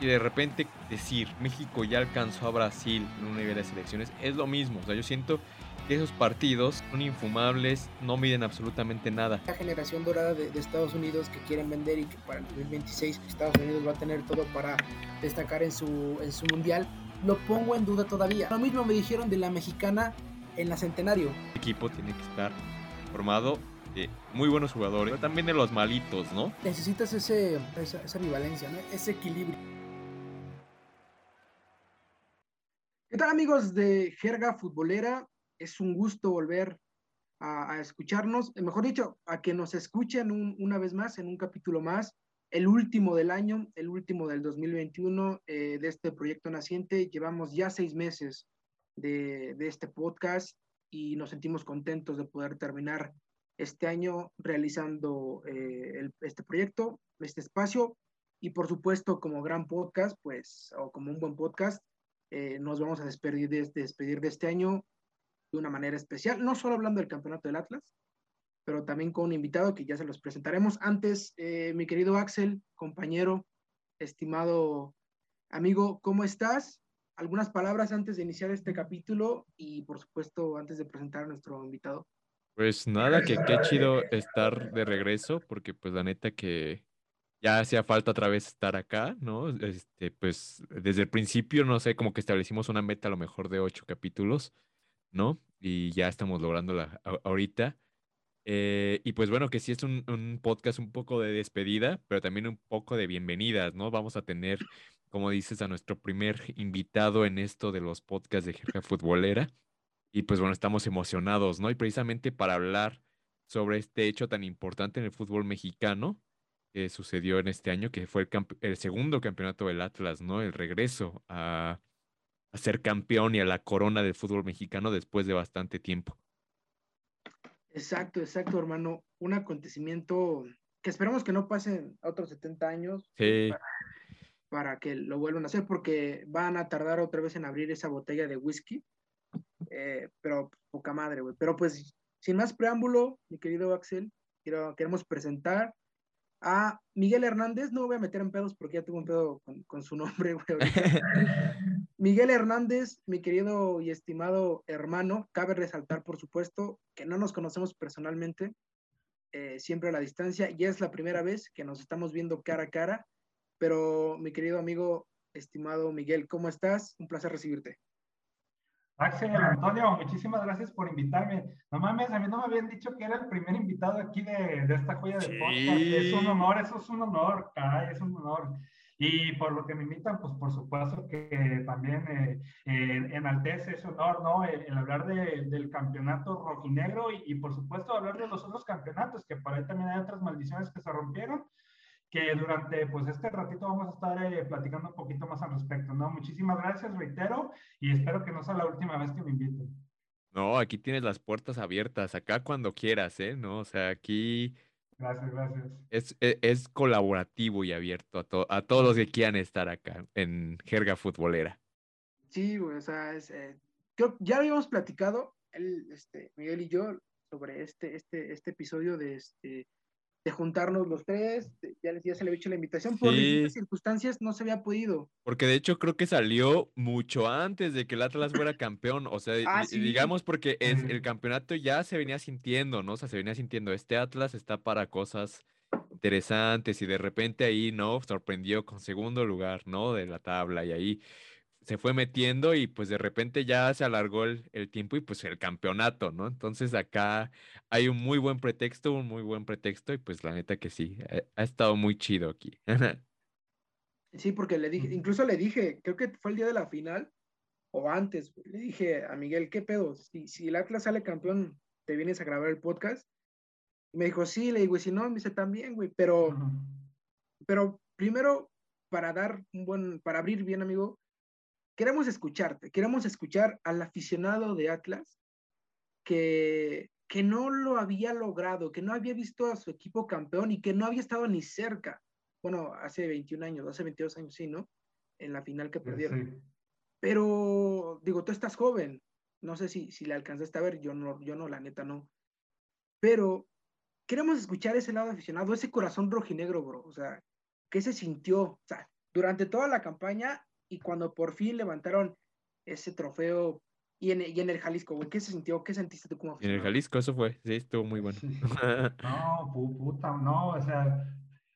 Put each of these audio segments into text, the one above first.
y de repente decir México ya alcanzó a Brasil en un nivel de selecciones es lo mismo. O sea, yo siento que esos partidos son infumables, no miden absolutamente nada. La generación dorada de, Estados Unidos que quieren vender y que para el 2026 Estados Unidos va a tener todo para destacar en su, en su mundial, lo pongo en duda todavía. Lo mismo me dijeron de la mexicana en la Centenario. El equipo tiene que estar formado de muy buenos jugadores, pero también de los malitos, ¿no? Necesitas ese, esa, esa rivalencia, ¿no? ese equilibrio. ¿Qué tal amigos de Jerga Futbolera? Es un gusto volver a, escucharnos, eh, mejor dicho, a que nos escuchen una vez más en un capítulo más, el último del año, el último del 2021 eh, de este proyecto naciente. Llevamos ya seis meses de, este podcast y nos sentimos contentos de poder terminar este año realizando eh, este proyecto, este espacio y por supuesto como gran podcast, pues, o como un buen podcast, eh, nos vamos a despedir de, despedir de este año de una manera especial, no solo hablando del campeonato del Atlas, pero también con un invitado que ya se los presentaremos. Antes, eh, mi querido Axel, compañero, estimado amigo, ¿cómo estás? Algunas palabras antes de iniciar este capítulo y por supuesto antes de presentar a nuestro invitado. Pues nada, que qué chido estar de regreso, porque pues la neta que ya hacía falta otra vez estar acá, ¿no? Este, pues desde el principio, no sé, como que establecimos una meta a lo mejor de ocho capítulos, ¿no? Y ya estamos lográndola ahorita. Eh, y pues bueno, que sí es un, podcast un poco de despedida, pero también un poco de bienvenidas, ¿no? Vamos a tener, como dices, a nuestro primer invitado en esto de los podcasts de Jerga Futbolera. Y pues bueno, estamos emocionados, ¿no? Y precisamente para hablar sobre este hecho tan importante en el fútbol mexicano, que sucedió en este año, que fue el, segundo campeonato del Atlas, ¿no? El regreso a, ser campeón y a la corona del fútbol mexicano después de bastante tiempo. Exacto, exacto, hermano. Un acontecimiento que esperamos que no pasen otros 70 años para, que lo vuelvan a hacer, porque van a tardar otra vez en abrir esa botella de whisky. Eh, pero poca madre, güey. Pero pues, sin más preámbulo, mi querido Axel, quiero, queremos presentar a Miguel Hernández, no voy a meter en pedos porque ya tuvo un pedo con, su nombre, güey. Miguel Hernández, mi querido y estimado hermano, cabe resaltar, por supuesto, que no nos conocemos personalmente, eh, siempre a la distancia, y es la primera vez que nos estamos viendo cara a cara, pero mi querido amigo, estimado Miguel, ¿cómo estás? Un placer recibirte. Axel, Antonio, muchísimas gracias por invitarme. No mames, a mí no me habían dicho que era el primer invitado aquí de, de esta joya de podcast. Es un honor, eso es un honor, caray, es un honor. Y por lo que me invitan, pues por supuesto que también eh, eh, enaltece ese honor, ¿no? El, hablar de, del campeonato rojinegro y, y, por supuesto hablar de los otros campeonatos, que por ahí también hay otras maldiciones que se rompieron que durante pues este ratito vamos a estar eh, platicando un poquito más al respecto, ¿no? Muchísimas gracias, reitero, y espero que no sea la última vez que me inviten. No, aquí tienes las puertas abiertas, acá cuando quieras, ¿eh? No, o sea, aquí... Gracias, gracias. Es, e, es, colaborativo y abierto a, a todos los que quieran estar acá en jerga futbolera. Sí, o sea, es, eh, ya habíamos platicado, él, este, Miguel y yo, sobre este, este, este episodio de este de juntarnos los tres, ya, ya se le había hecho la invitación, por distintas circunstancias no se había podido. Porque de hecho creo que salió mucho antes de que el Atlas fuera campeón, o sea, ah, digamos porque es, el campeonato ya se venía sintiendo, ¿no? O sea, se venía sintiendo, este Atlas está para cosas interesantes y de repente ahí, ¿no? Sorprendió con segundo lugar, ¿no? De la tabla y ahí se fue metiendo y pues de repente ya se alargó el, tiempo y pues el campeonato, ¿no? Entonces acá hay un muy buen pretexto, un muy buen pretexto y pues la neta que sí, eh, ha, estado muy chido aquí. sí, porque le dije, incluso le dije, creo que fue el día de la final o antes, le dije a Miguel, ¿qué pedo? Si, si el Atlas sale campeón, ¿te vienes a grabar el podcast? Y me dijo, sí, le digo, y si no, me dice también, güey, pero, pero primero, para dar un buen, para abrir bien, amigo, queremos escucharte, queremos escuchar al aficionado de Atlas que, que no lo había logrado, que no había visto a su equipo campeón y que no había estado ni cerca. Bueno, hace 21 años, hace 22 años, sí, ¿no? En la final que perdieron. Pero, digo, tú estás joven, no sé si, si le alcanzaste a ver, yo no, yo no, la neta no. Pero queremos escuchar ese lado aficionado, ese corazón rojinegro, bro. O sea, ¿qué se sintió? O sea, durante toda la campaña y cuando por fin levantaron ese trofeo y en, y en el Jalisco, güey, ¿qué se sintió? ¿Qué sentiste tú como En el Jalisco, eso fue, sí, estuvo muy bueno. no, puta, no, o sea,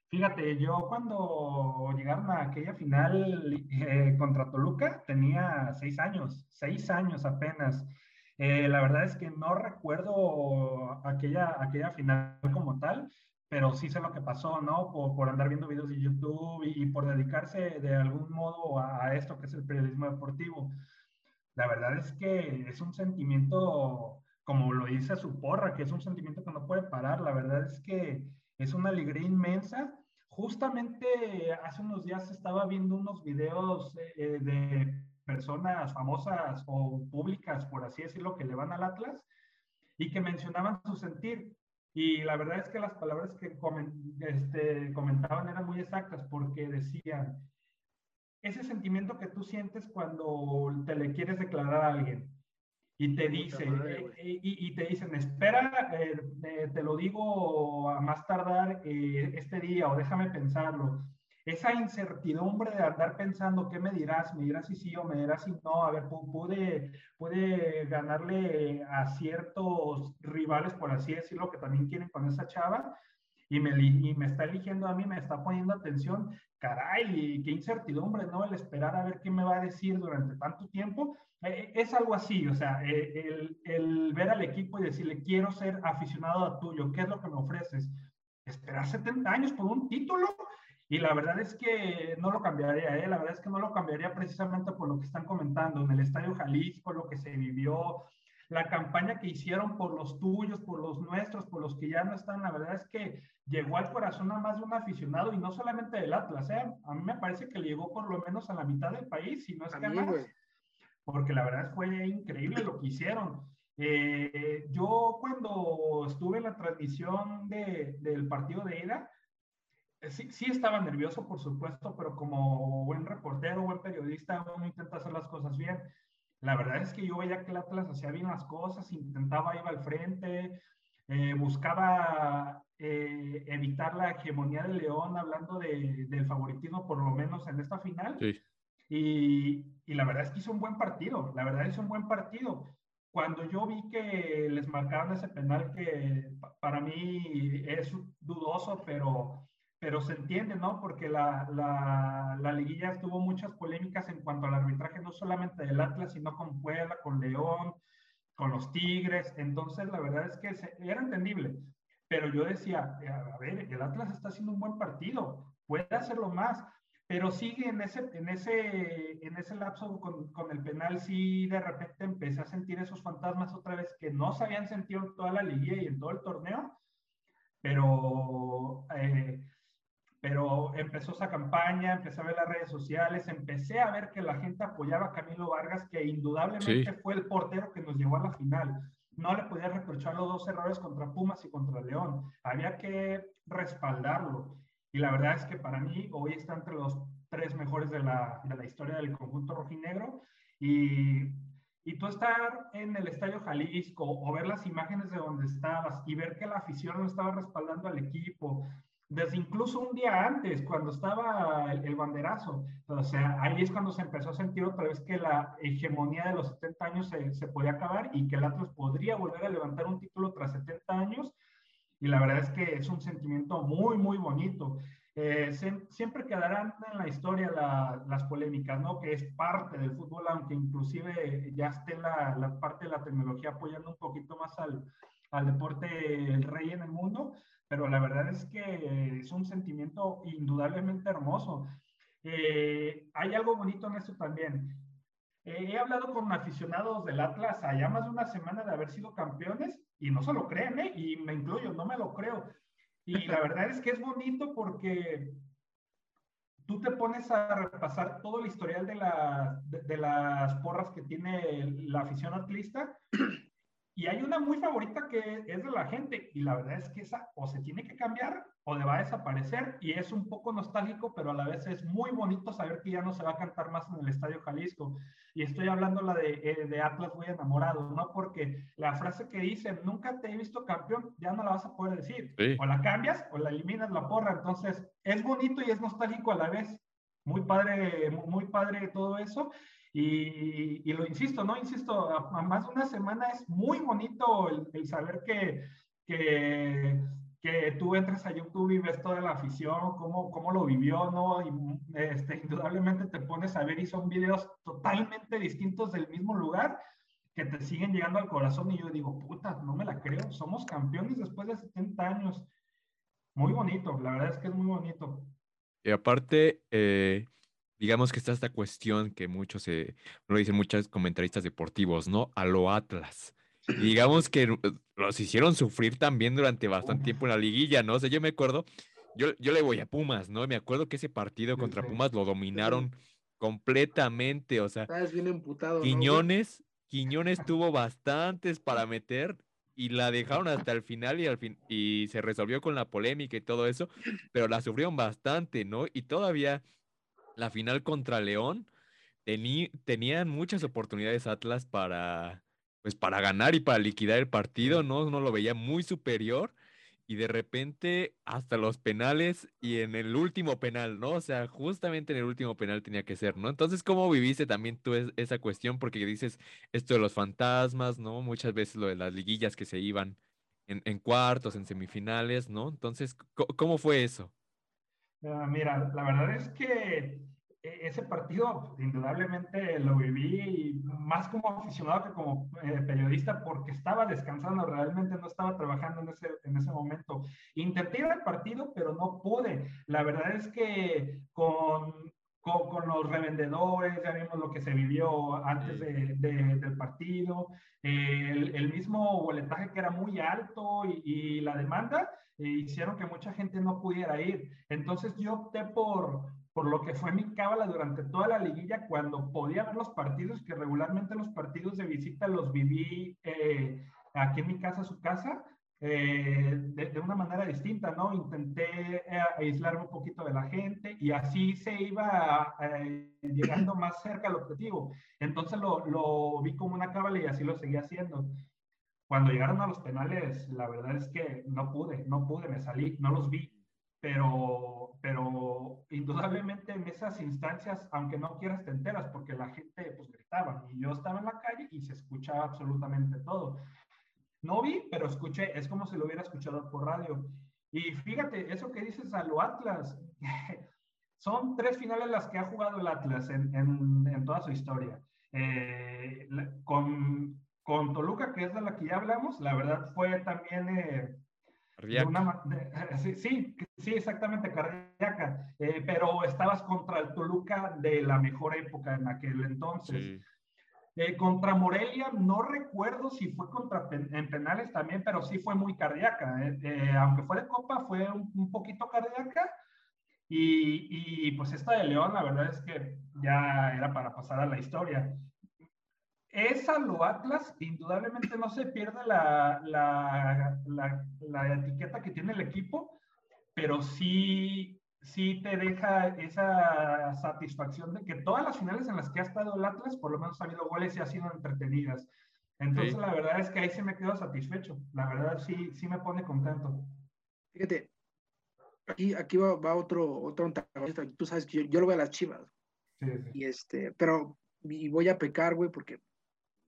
fíjate, yo cuando llegaron a aquella final eh, contra Toluca tenía seis años, seis años apenas. Eh, la verdad es que no recuerdo aquella, aquella final como tal, pero sí sé lo que pasó, ¿no? Por, por andar viendo videos de YouTube y, por dedicarse de algún modo a, a, esto que es el periodismo deportivo. La verdad es que es un sentimiento, como lo dice su porra, que es un sentimiento que no puede parar. La verdad es que es una alegría inmensa. Justamente hace unos días estaba viendo unos videos eh, de personas famosas o públicas, por así decirlo, que le van al Atlas y que mencionaban su sentir. Y la verdad es que las palabras que este, comentaban eran muy exactas porque decían, ese sentimiento que tú sientes cuando te le quieres declarar a alguien y te dicen, eh, y, te dicen, espera, eh, te lo digo a más tardar eh, este día o déjame pensarlo. Esa incertidumbre de andar pensando, ¿qué me dirás? ¿Me dirás si sí o me dirás si no? A ver, pude, pude ganarle a ciertos rivales, por así decirlo, que también quieren con esa chava y me, y me está eligiendo a mí, me está poniendo atención, caray, qué incertidumbre, ¿no? El esperar a ver qué me va a decir durante tanto tiempo. Eh, es algo así, o sea, eh, el, el, ver al equipo y decirle, quiero ser aficionado a tuyo, ¿qué es lo que me ofreces? Esperar 70 años por un título. Y la verdad es que no lo cambiaría, ¿eh? la verdad es que no lo cambiaría precisamente por lo que están comentando en el Estadio Jalisco, lo que se vivió, la campaña que hicieron por los tuyos, por los nuestros, por los que ya no están, la verdad es que llegó al corazón a más de un aficionado y no solamente del Atlas, ¿eh? A mí me parece que llegó por lo menos a la mitad del país, si no es que más, porque la verdad fue increíble lo que hicieron. Eh, yo cuando estuve en la transmisión de, del partido de ida, sí, sí, estaba nervioso, por supuesto, pero como buen reportero, buen periodista, uno intenta hacer las cosas bien. La verdad es que yo veía que el Atlas hacía bien las cosas, intentaba ir al frente, eh, buscaba eh, evitar la hegemonía de León, hablando de, del favoritismo, por lo menos en esta final. Sí. Y, y, la verdad es que hizo un buen partido, la verdad hizo un buen partido. Cuando yo vi que les marcaron ese penal que para mí es dudoso, pero pero se entiende, ¿no? Porque la, la, la, liguilla tuvo muchas polémicas en cuanto al arbitraje, no solamente del Atlas, sino con Puebla, con León, con los Tigres. Entonces, la verdad es que era entendible. Pero yo decía, a ver, el Atlas está haciendo un buen partido, puede hacerlo más, pero sigue en ese, en ese, en ese lapso con, con el penal, sí de repente empecé a sentir esos fantasmas otra vez que no se habían sentido en toda la liguilla y en todo el torneo, pero... Eh, pero empezó esa campaña, empecé a ver las redes sociales, empecé a ver que la gente apoyaba a Camilo Vargas, que indudablemente fue el portero que nos llevó a la final. No le podía reprochar los dos errores contra Pumas y contra León. Había que respaldarlo. Y la verdad es que para mí hoy está entre los tres mejores de la, de la historia del conjunto rojinegro. Y, y tú estar en el Estadio Jalisco o ver las imágenes de donde estabas y ver que la afición no estaba respaldando al equipo, desde incluso un día antes, cuando estaba el, banderazo. O sea, ahí es cuando se empezó a sentir otra vez que la hegemonía de los 70 años se, se podía acabar y que el Atlas podría volver a levantar un título tras 70 años. Y la verdad es que es un sentimiento muy, muy bonito. Eh, siempre quedarán en la historia las polémicas, ¿no? Que es parte del fútbol, aunque inclusive ya esté la, la parte de la tecnología apoyando un poquito más al, al deporte el rey en el mundo pero la verdad es que es un sentimiento indudablemente hermoso. Eh, hay algo bonito en esto también. Eh, he hablado con aficionados del Atlas allá más de una semana de haber sido campeones y no se lo creen, ¿eh? y me incluyo, no me lo creo. Y la verdad es que es bonito porque tú te pones a repasar todo el historial de, la, de, de las porras que tiene la afición atlista y hay una muy favorita que es de la gente y la verdad es que esa o se tiene que cambiar o le va a desaparecer y es un poco nostálgico, pero a la vez es muy bonito saber que ya no se va a cantar más en el Estadio Jalisco. Y estoy hablando la de, eh, de Atlas muy enamorado, ¿no? Porque la frase que dice, nunca te he visto campeón, ya no la vas a poder decir. O la cambias o la eliminas la porra. Entonces, es bonito y es nostálgico a la vez. muy padre, muy padre todo eso. Y, y, lo insisto, ¿no? Insisto, a, más de una semana es muy bonito el, el saber que, que, que, tú entras a YouTube y ves toda la afición, cómo, cómo lo vivió, ¿no? Y este, indudablemente te pones a ver y son videos totalmente distintos del mismo lugar que te siguen llegando al corazón y yo digo, puta, no me la creo, somos campeones después de 70 años. Muy bonito, la verdad es que es muy bonito. Y aparte, eh, digamos que está esta cuestión que muchos, eh, lo dicen muchos comentaristas deportivos, ¿no? A lo Atlas. digamos que los hicieron sufrir también durante bastante tiempo en la liguilla, ¿no? O sea, yo me acuerdo, yo, yo le voy a Pumas, ¿no? Me acuerdo que ese partido contra Pumas lo dominaron completamente, o sea, Estás bien emputado, Quiñones, Quiñones tuvo bastantes para meter y la dejaron hasta el final y al fin y se resolvió con la polémica y todo eso, pero la sufrieron bastante, ¿no? Y todavía la final contra León, tenían muchas oportunidades Atlas para, pues para ganar y para liquidar el partido, ¿no? Uno lo veía muy superior y de repente hasta los penales y en el último penal, ¿no? O sea, justamente en el último penal tenía que ser, ¿no? Entonces, ¿cómo viviste también tú esa cuestión? Porque dices esto de los fantasmas, ¿no? Muchas veces lo de las liguillas que se iban en, cuartos, en semifinales, ¿no? Entonces, ¿cómo fue eso? Ah, mira, la verdad es que ese partido indudablemente lo viví más como aficionado que como eh, periodista porque estaba descansando, realmente no estaba trabajando en ese, en ese momento. Intenté ir al partido, pero no pude. La verdad es que con, con, los revendedores, ya vimos lo que se vivió antes de, del partido, el, el, mismo boletaje que era muy alto y, y la demanda eh, hicieron que mucha gente no pudiera ir. Entonces yo opté por por lo que fue mi cábala durante toda la liguilla cuando podía ver los partidos, que regularmente los partidos de visita los viví eh, aquí en mi casa, su casa, eh, de, una manera distinta, ¿no? Intenté eh, aislarme un poquito de la gente y así se iba llegando más cerca al objetivo. Entonces lo, lo vi como una cábala y así lo seguí haciendo. Cuando llegaron a los penales, la verdad es que no pude, no pude, me salí, no los vi pero, pero indudablemente en esas instancias, aunque no quieras, te enteras porque la gente pues gritaba y yo estaba en la calle y se escuchaba absolutamente todo. No vi, pero escuché, es como si lo hubiera escuchado por radio. Y fíjate, eso que dices a lo Atlas, son tres finales las que ha jugado el Atlas en, en, en toda su historia. Eh, con, con Toluca, que es de la que ya hablamos, la verdad fue también... Eh, sí, sí, exactamente, cardíaca. Eh, pero estabas contra el Toluca de la mejor época en aquel entonces. Eh, contra Morelia, no recuerdo si fue contra en penales también, pero sí fue muy cardíaca. Eh, aunque fue de Copa, fue un, un poquito cardíaca. Y, y, pues esta de León, la verdad es que ya era para pasar a la historia esa lo Atlas, indudablemente no se pierde la, la, la, etiqueta que tiene el equipo, pero sí, sí te deja esa satisfacción de que todas las finales en las que ha estado el Atlas, por lo menos ha habido goles y ha sido entretenidas. Entonces, la verdad es que ahí sí me quedo satisfecho. La verdad sí, sí me pone contento. Fíjate, aquí, aquí va, va otro, otro antagonista. Tú sabes que yo, yo lo veo a las chivas. Sí, sí. Y este, pero y voy a pecar, güey, porque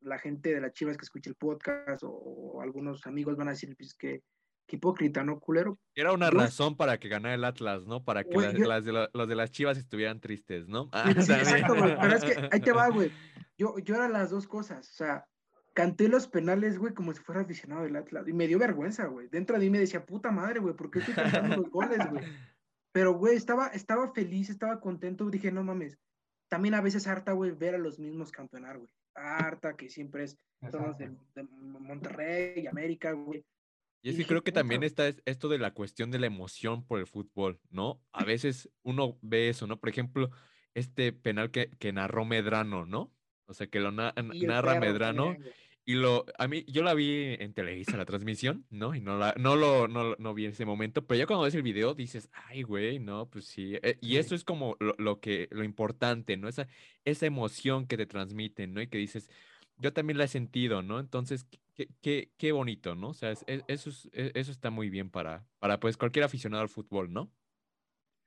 la gente de las chivas que escucha el podcast o, algunos amigos van a decir, pues que, hipócrita, ¿no, culero? Era una razón para que ganara el Atlas, ¿no? Para que las, de los de las chivas estuvieran tristes, ¿no? Ah, exacto, güey. Pero es que ahí te va, güey. Yo, yo era las dos cosas, o sea, canté los penales, güey, como si fuera aficionado del Atlas. Y me dio vergüenza, güey. Dentro de mí me decía, puta madre, güey, ¿por qué estoy cantando los goles, güey? Pero, güey, estaba, estaba feliz, estaba contento. Dije, no mames. También a veces harta, güey, ver a los mismos campeonar, güey harta, que siempre es de, de, Monterrey, América, güey. Y es creo que también está esto de la cuestión de la emoción por el fútbol, ¿no? A veces uno ve eso, ¿no? Por ejemplo, este penal que, que narró Medrano, ¿no? O sea, que lo narra Medrano. Y lo, a mí, yo la vi en Televisa, la transmisión, ¿no? Y no, la, no, lo, no, no vi en ese momento, pero ya cuando ves el video dices, ay, güey, no, pues sí. Eh, y eso es como lo, lo, que, lo importante, ¿no? Esa, esa emoción que te transmiten, ¿no? Y que dices, yo también la he sentido, ¿no? Entonces, qué, qué, qué bonito, ¿no? O sea, eso, e, eso está muy bien para, para, pues, cualquier aficionado al fútbol, ¿no?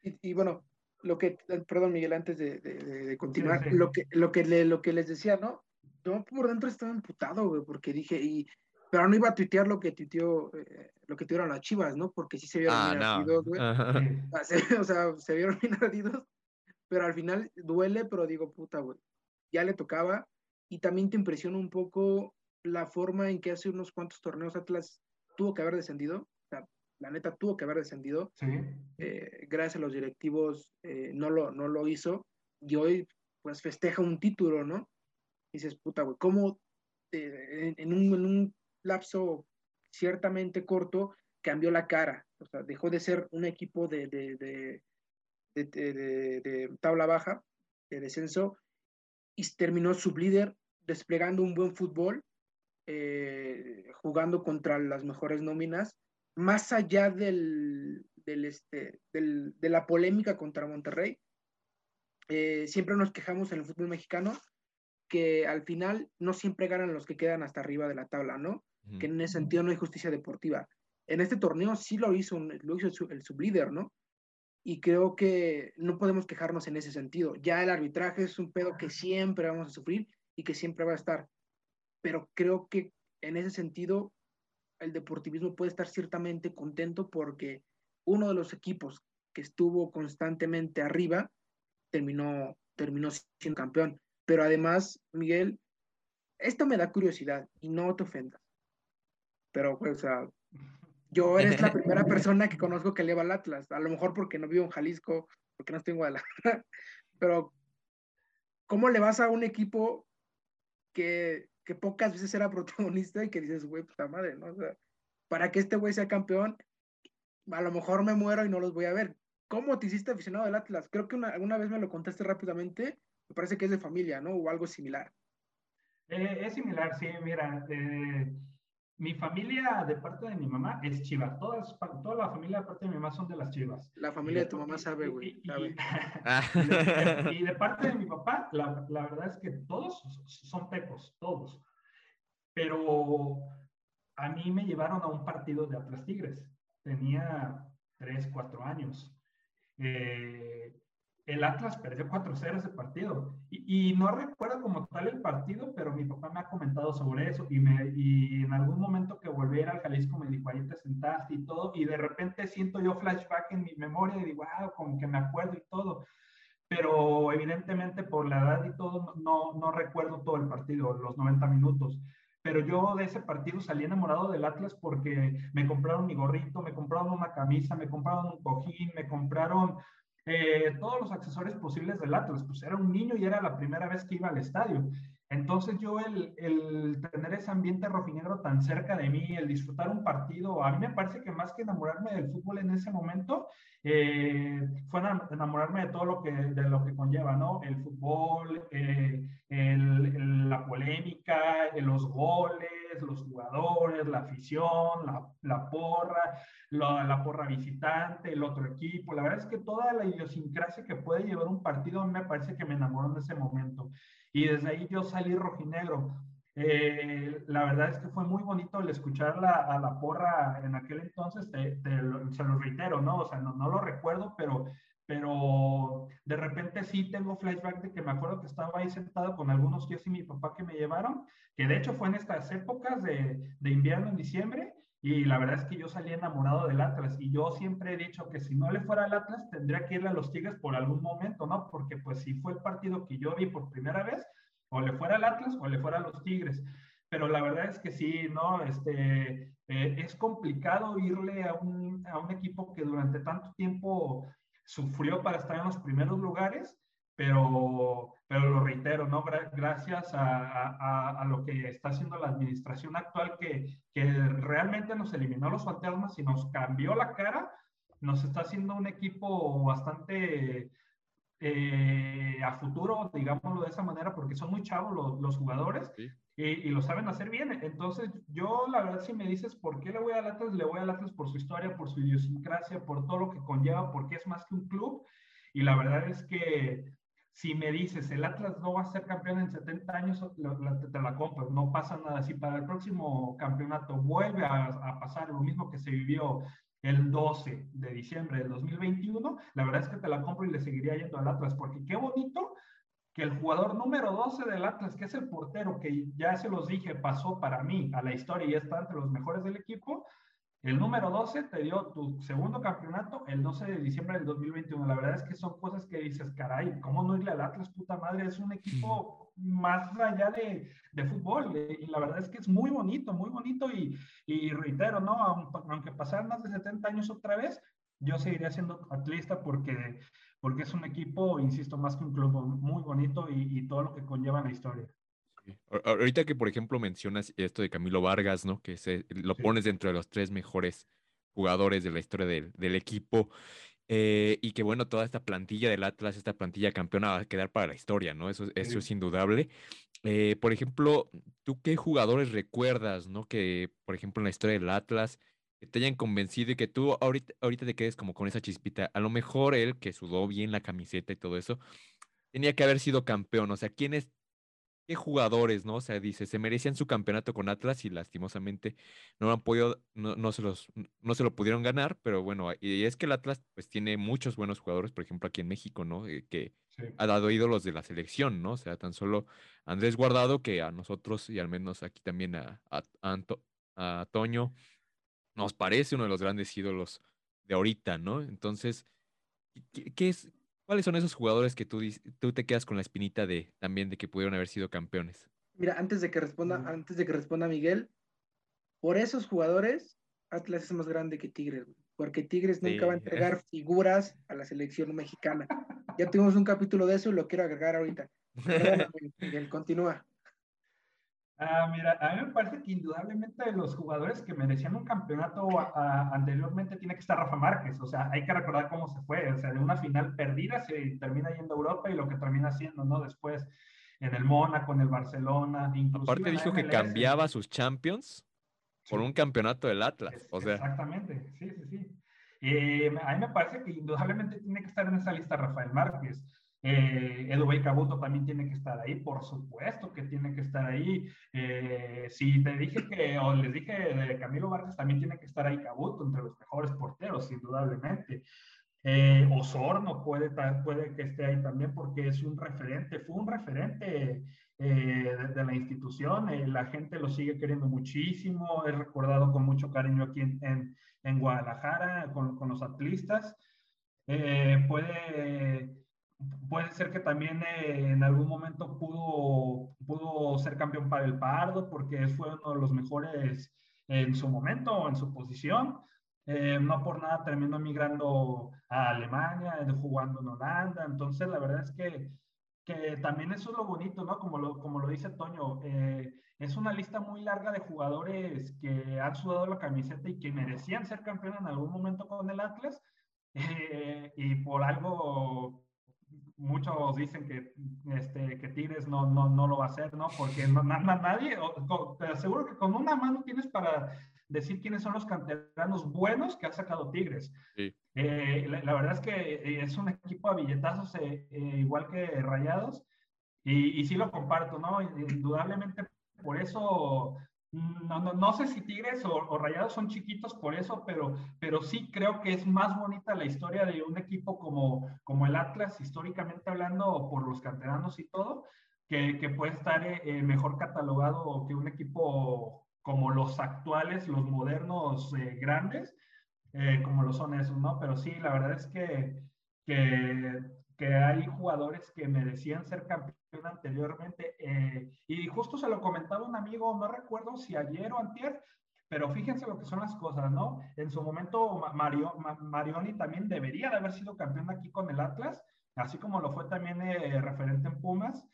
Y, y bueno, lo que, perdón Miguel, antes de, continuar, Lo, que, lo, que le, lo que les decía, ¿no? Yo por dentro estaba emputado, güey, porque dije, y, pero no iba a tuitear lo que tuiteó, eh, lo que tuvieron las chivas, ¿no? Porque sí se vieron ah, güey. o sea, se vieron bien pero al final duele, pero digo, puta, güey, ya le tocaba. Y también te impresiona un poco la forma en que hace unos cuantos torneos Atlas tuvo que haber descendido. O sea, la neta tuvo que haber descendido. Eh, gracias a los directivos eh, no, lo, no lo hizo. Y hoy, pues, festeja un título, ¿no? Dices, puta, güey, ¿cómo en, un, en un lapso ciertamente corto cambió la cara? O sea, dejó de ser un equipo de, de, de, tabla baja, de descenso, y terminó sublíder desplegando un buen fútbol, eh, jugando contra las mejores nóminas, más allá del, del, este, del, de la polémica contra Monterrey. Eh, siempre nos quejamos en el fútbol mexicano que al final no siempre ganan los que quedan hasta arriba de la tabla, ¿no? Que en ese sentido no hay justicia deportiva. En este torneo sí lo hizo, lo hizo el sublíder, ¿no? y creo que no podemos quejarnos en ese sentido. Ya el arbitraje es un pedo que siempre vamos a sufrir y que siempre va a estar, pero creo que en ese sentido el deportivismo puede estar ciertamente contento porque uno de los equipos que estuvo constantemente arriba terminó, terminó siendo campeón. Pero además, Miguel, esto me da curiosidad y no te ofendas. Pero, pues, o sea, yo eres la primera persona que conozco que le va al Atlas. A lo mejor porque no vivo en Jalisco, porque no estoy en Guadalajara. Pero, ¿cómo le vas a un equipo que, que pocas veces era protagonista y que dices, güey, puta madre, ¿no? O sea, para que este güey sea campeón, a lo mejor me muero y no los voy a ver. ¿Cómo te hiciste aficionado del Atlas? Creo que una, alguna vez me lo contaste rápidamente. Me parece que es de familia, ¿no? O algo similar. Eh, es similar, sí, mira. Eh mi familia de parte de mi mamá es chiva. Todas, toda la familia de parte de mi mamá son de las chivas. La familia de, tu mamá sabe, güey. Y, de parte de mi papá, la, la, verdad es que todos son tecos, todos. Pero a mí me llevaron a un partido de Atlas Tigres. Tenía 3, 4 años. Eh, el Atlas perdió 4-0 ese partido. Y, no recuerdo como tal el partido, pero mi papá me ha comentado sobre eso. Y, me, y en algún momento que volví a ir al Jalisco me dijo, ahí te sentaste y todo. Y de repente siento yo flashback en mi memoria y digo, wow, como que me acuerdo y todo. Pero evidentemente por la edad y todo, no, no recuerdo todo el partido, los 90 minutos pero yo de ese partido salí enamorado del Atlas porque me compraron mi gorrito, me compraron una camisa, me compraron un cojín, me compraron eh, todos los accesorios posibles del Atlas. Pues era un niño y era la primera vez que iba al estadio. Entonces yo el, el, tener ese ambiente rojinegro tan cerca de mí, el disfrutar un partido, a mí me parece que más que enamorarme del fútbol en ese momento, eh, fue enamorarme de todo lo que, de lo que conlleva, ¿no? El fútbol, eh, la polémica, los goles, los jugadores, la afición, la, la porra, la, la, porra visitante, el otro equipo. La verdad es que toda la idiosincrasia que puede llevar un partido a mí me parece que me enamoró en ese momento. Y desde ahí yo salí rojinegro. Eh, la verdad es que fue muy bonito el escuchar a la porra en aquel entonces, te, se lo reitero, ¿no? O sea, no, no lo recuerdo, pero pero de repente sí tengo flashback de que me acuerdo que estaba ahí sentado con algunos tíos y mi papá que me llevaron, que de hecho fue en estas épocas de, de invierno, en diciembre, y la verdad es que yo salí enamorado del Atlas y yo siempre he dicho que si no le fuera al Atlas tendría que irle a los Tigres por algún momento, ¿no? Porque pues si fue el partido que yo vi por primera vez, o le fuera al Atlas o le fuera a los Tigres. Pero la verdad es que sí, ¿no? Este, eh, es complicado irle a un, a un equipo que durante tanto tiempo sufrió para estar en los primeros lugares, pero, pero lo reitero, ¿no? Gracias a, a, lo que está haciendo la administración actual, que, que realmente nos eliminó los fantasmas y nos cambió la cara, nos está haciendo un equipo bastante eh, a futuro, digámoslo de esa manera, porque son muy chavos los, los jugadores, y, lo saben hacer bien. Entonces, yo la verdad, si me dices por qué le voy a Atlas, le voy a Atlas por su historia, por su idiosincrasia, por todo lo que conlleva, porque es más que un club. Y la verdad es que si me dices, el Atlas no va a ser campeón en 70 años, te, la compro, no pasa nada. Si para el próximo campeonato vuelve a, pasar lo mismo que se vivió el 12 de diciembre del 2021, la verdad es que te la compro y le seguiría yendo al Atlas, porque qué bonito que el jugador número 12 del Atlas, que es el portero, que ya se los dije, pasó para mí a la historia y está entre los mejores del equipo, el número 12 te dio tu segundo campeonato el 12 de diciembre del 2021. La verdad es que son cosas que dices, caray, ¿cómo no irle al Atlas, puta madre? Es un equipo más allá de, de fútbol. Y la verdad es que es muy bonito, muy bonito. Y, y reitero, ¿no? Aunque pasaran más de 70 años otra vez, yo seguiría siendo atlista porque, porque es un equipo, insisto, más que un club muy bonito y, y todo lo que conlleva la historia. Ahorita que, por ejemplo, mencionas esto de Camilo Vargas, ¿no? Que se, lo pones dentro de los tres mejores jugadores de la historia del, del equipo. Eh, y que bueno, toda esta plantilla del Atlas, esta plantilla campeona va a quedar para la historia, ¿no? Eso, eso es indudable. Eh, por ejemplo, ¿tú qué jugadores recuerdas, ¿no? Que, por ejemplo, en la historia del Atlas, que te hayan convencido y que tú ahorita, ahorita te quedes como con esa chispita. A lo mejor él, que sudó bien la camiseta y todo eso, tenía que haber sido campeón. O sea, ¿quién es qué jugadores, ¿no? O sea, dice, se merecían su campeonato con Atlas y lastimosamente no han podido, no, se los, no se lo pudieron ganar, pero bueno, y es que el Atlas pues tiene muchos buenos jugadores, por ejemplo, aquí en México, ¿no? Eh, que ha dado ídolos de la selección, ¿no? O sea, tan solo Andrés Guardado, que a nosotros y al menos aquí también a, a, a Toño, nos parece uno de los grandes ídolos de ahorita, ¿no? Entonces, qué es, ¿Cuáles son esos jugadores que tú, tú te quedas con la espinita de también de que pudieron haber sido campeones? Mira, antes de que responda, antes de que responda Miguel, por esos jugadores, Atlas es más grande que Tigres, porque Tigres nunca va a entregar figuras a la selección mexicana. Ya tuvimos un capítulo de eso y lo quiero agregar ahorita. Miguel, continúa. Ah, mira, a mí me parece que indudablemente de los jugadores que merecían un campeonato anteriormente tiene que estar Rafa Márquez. O sea, hay que recordar cómo se fue. O sea, de una final perdida se termina yendo a Europa y lo que termina haciendo, ¿no? Después en el Mónaco, en el Barcelona. Aparte dijo que cambiaba sus champions por un campeonato del Atlas. o sea. Exactamente, sí, sí, sí. Eh, a mí me parece que indudablemente tiene que estar en esa lista Rafael Márquez. Eh, Cabuto también tiene que estar ahí, por supuesto que tiene que estar ahí. Eh, si te dije que, o les dije de Camilo Vargas, también tiene que estar ahí Cabuto, entre los mejores porteros, indudablemente. Eh, Osorno puede, puede que esté ahí también porque es un referente, fue un referente eh, de, la institución, la gente lo sigue queriendo muchísimo, es recordado con mucho cariño aquí en, en, Guadalajara con, con, los atlistas. puede puede ser que también eh, en algún momento pudo, pudo ser campeón para el Pardo porque fue uno de los mejores en su momento, en su posición. Eh, no por nada terminó migrando a Alemania, eh, jugando en Holanda. Entonces, la verdad es que, que también eso es lo bonito, ¿no? Como lo, como lo dice Toño, es una lista muy larga de jugadores que han sudado la camiseta y que merecían ser campeón en algún momento con el Atlas. y por algo muchos dicen que, este, que Tigres no, no, no lo va a hacer, ¿no? Porque no, nadie, te aseguro que con una mano tienes para decir quiénes son los canteranos buenos que ha sacado Tigres. Eh, la, verdad es que eh, es un equipo a billetazos eh, igual que Rayados y, y sí lo comparto, ¿no? Indudablemente por eso no, no, no, sé si Tigres o, Rayados son chiquitos por eso, pero, pero sí creo que es más bonita la historia de un equipo como, como el Atlas, históricamente hablando, por los canteranos y todo, que, que puede estar eh, eh, mejor catalogado que un equipo como los actuales, los modernos eh, grandes, como lo son esos, ¿no? Pero sí, la verdad es que, que, que hay jugadores que merecían ser campeones anteriormente. Eh, y justo se lo comentaba un amigo, no recuerdo si ayer o antier, pero fíjense lo que son las cosas, ¿no? En su momento Mario, Marioni también debería de haber sido campeón aquí con el Atlas, así como lo fue también eh, referente en Pumas,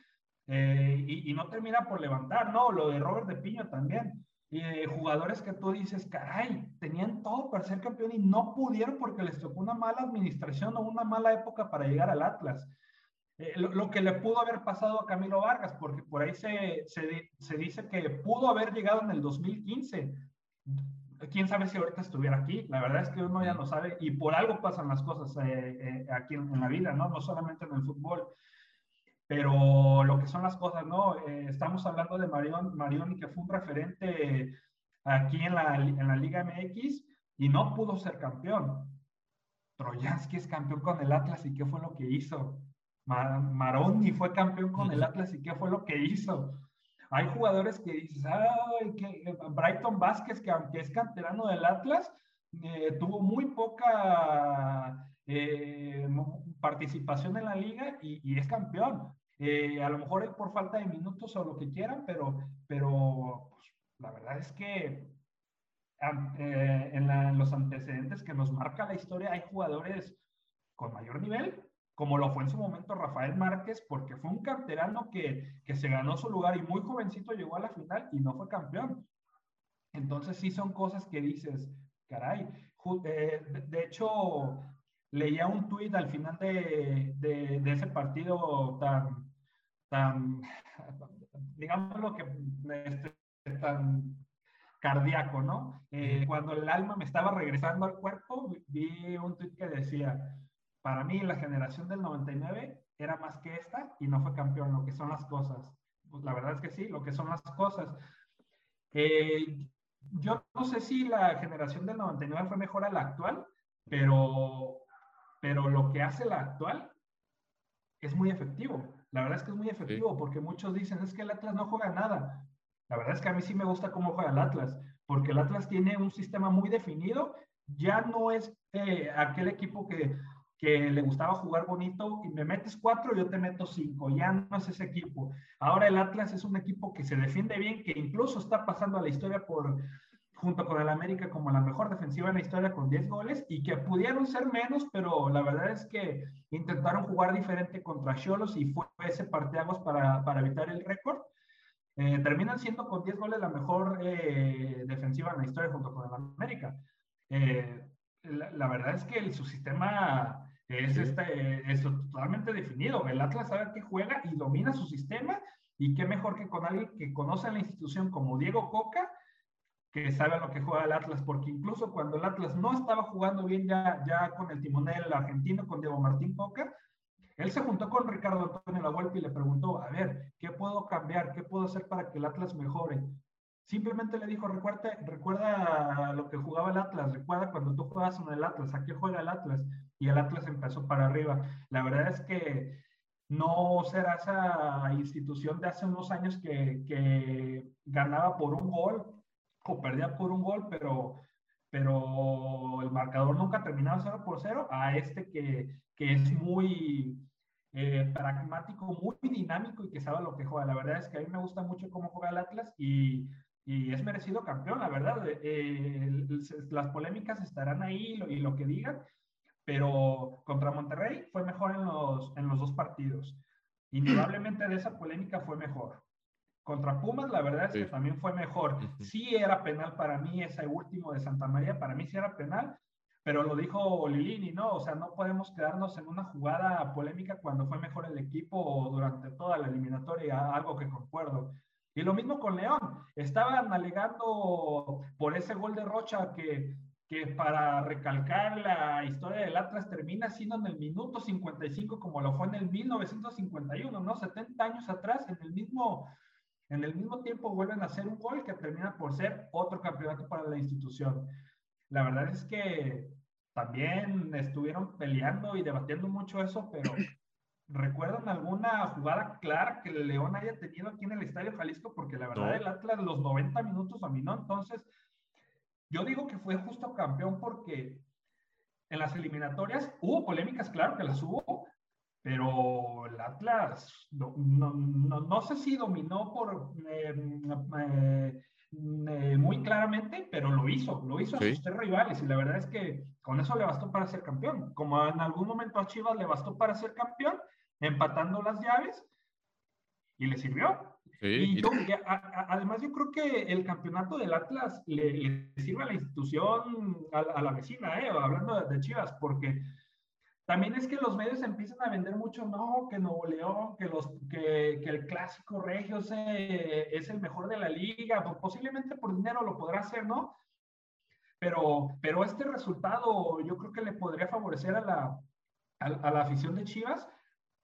eh, y, no termina por levantar, ¿no? Lo de Robert de Piño también. Y jugadores que tú dices, caray, tenían todo para ser campeón y no pudieron porque les tocó una mala administración o una mala época para llegar al Atlas. Eh, lo, que le pudo haber pasado a Camilo Vargas, porque por ahí se, se, dice que pudo haber llegado en el 2015. Quién sabe si ahorita estuviera aquí. La verdad es que uno ya no sabe y por algo pasan las cosas eh, eh, aquí en, la vida, ¿no? No solamente en el fútbol. Pero lo que son las cosas, ¿no? estamos hablando de Marion, Marioni, que fue un referente aquí en la, en la Liga MX y no pudo ser campeón. Troyansky es campeón con el Atlas y qué fue lo que hizo. Maroni fue campeón con el Atlas y qué fue lo que hizo. Hay jugadores que dices, ay, que Brighton Vázquez, que aunque es canterano del Atlas, eh, tuvo muy poca eh, participación en la liga y, es campeón. Eh, a lo mejor es por falta de minutos o lo que quieran, pero, pero pues, la verdad es que en, los antecedentes que nos marca la historia hay jugadores con mayor nivel, como lo fue en su momento Rafael Márquez, porque fue un canterano que, que se ganó su lugar y muy jovencito llegó a la final y no fue campeón. Entonces sí son cosas que dices, caray. Eh, de hecho, leía un tuit al final de, de, ese partido tan, tan, digámoslo que este, tan cardíaco, ¿no? Eh, cuando el alma me estaba regresando al cuerpo, vi un tuit que decía, para mí la generación del 99 era más que esta y no fue campeón, lo que son las cosas. Pues la verdad es que sí, lo que son las cosas. Eh, yo no sé si la generación del 99 fue mejor a la actual, pero, pero lo que hace la actual es muy efectivo. La verdad es que es muy efectivo porque muchos dicen es que el Atlas no juega nada. La verdad es que a mí sí me gusta cómo juega el Atlas, porque el Atlas tiene un sistema muy definido. Ya no es eh, aquel equipo que, que le gustaba jugar bonito y me metes cuatro, yo te meto cinco. Ya no es ese equipo. Ahora el Atlas es un equipo que se defiende bien, que incluso está pasando a la historia por, junto con el América como la mejor defensiva en la historia con 10 goles y que pudieron ser menos, pero la verdad es que intentaron jugar diferente contra Cholos y fue ese parteagos para, para evitar el récord. Eh, terminan siendo con 10 goles la mejor eh, defensiva en la historia junto con el América. Eh, la, verdad es que su sistema es, este, es totalmente definido. El Atlas sabe que juega y domina su sistema y qué mejor que con alguien que conoce la institución como Diego Coca que sabe a lo que juega el Atlas, porque incluso cuando el Atlas no estaba jugando bien ya, ya con el timonel argentino, con Diego Martín Coca, él se juntó con Ricardo Antonio Lahuelpa y le preguntó, a ver, ¿qué puedo cambiar? ¿Qué puedo hacer para que el Atlas mejore? Simplemente le dijo, recuerda, recuerda lo que jugaba el Atlas, recuerda cuando tú juegas en el Atlas, ¿a qué juega el Atlas? Y el Atlas empezó para arriba. La verdad es que no será esa institución de hace unos años que, que ganaba por un gol o perdía por un gol, pero, pero el marcador nunca terminaba 0 por 0, a este que, que es muy eh, pragmático, muy dinámico y que sabe lo que juega. La verdad es que a mí me gusta mucho cómo juega el Atlas y, y es merecido campeón, la verdad. Eh, las polémicas estarán ahí y lo que digan, pero contra Monterrey fue mejor en los, en los dos partidos. Indudablemente de esa polémica fue mejor. Contra Pumas, la verdad es que también fue mejor. Sí era penal para mí ese último de Santa María, para mí sí era penal, pero lo dijo Lilini, ¿no? O sea, no podemos quedarnos en una jugada polémica cuando fue mejor el equipo durante toda la eliminatoria, algo que concuerdo. Y lo mismo con León. Estaban alegando por ese gol de Rocha que, que para recalcar la historia del Atlas termina siendo en el minuto 55 como lo fue en el 1951, ¿no? 70 años atrás, en el mismo en el mismo tiempo vuelven a hacer un gol que termina por ser otro campeonato para la institución. La verdad es que también estuvieron peleando y debatiendo mucho eso, pero ¿recuerdan alguna jugada clara que el León haya tenido aquí en el Estadio Jalisco? Porque la verdad el Atlas los 90 minutos dominó, entonces yo digo que fue justo campeón porque en las eliminatorias hubo polémicas, claro que las hubo, pero el Atlas no, no, no, sé si dominó por eh, eh, eh, muy claramente, pero lo hizo, lo hizo a sus tres rivales y la verdad es que con eso le bastó para ser campeón. Como en algún momento a Chivas le bastó para ser campeón, empatando las llaves y le sirvió. Y además yo creo que el campeonato del Atlas le, sirve a la institución, a, la vecina, hablando de, de Chivas, porque también es que los medios empiezan a vender mucho, no, que Nuevo León, que, los, que, que el clásico regio es, es el mejor de la liga, pues posiblemente por dinero lo podrá hacer, ¿no? Pero, pero este resultado yo creo que le podría favorecer a la, a, la afición de Chivas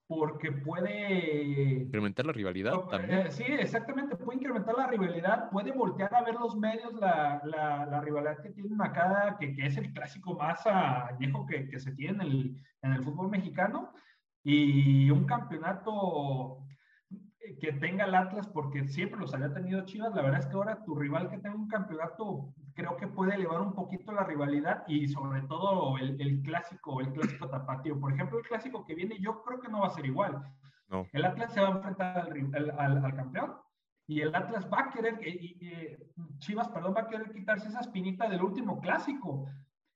porque puede... Incrementar la rivalidad también. Eh, sí, exactamente, puede incrementar la rivalidad, puede voltear a ver los medios la, la, la rivalidad que tienen acá, que, que, es el clásico más añejo que, que se tiene en el, en el fútbol mexicano, y un campeonato que tenga el Atlas, porque siempre los había tenido Chivas, la verdad es que ahora tu rival que tenga un campeonato, creo que puede elevar un poquito la rivalidad y sobre todo el, el clásico, el clásico tapatío. Por ejemplo, el clásico que viene, yo creo que no va a ser igual. No. El Atlas se va a enfrentar al, al, al campeón y el Atlas va a querer, y, Chivas, perdón, va a querer quitarse esa espinita del último clásico.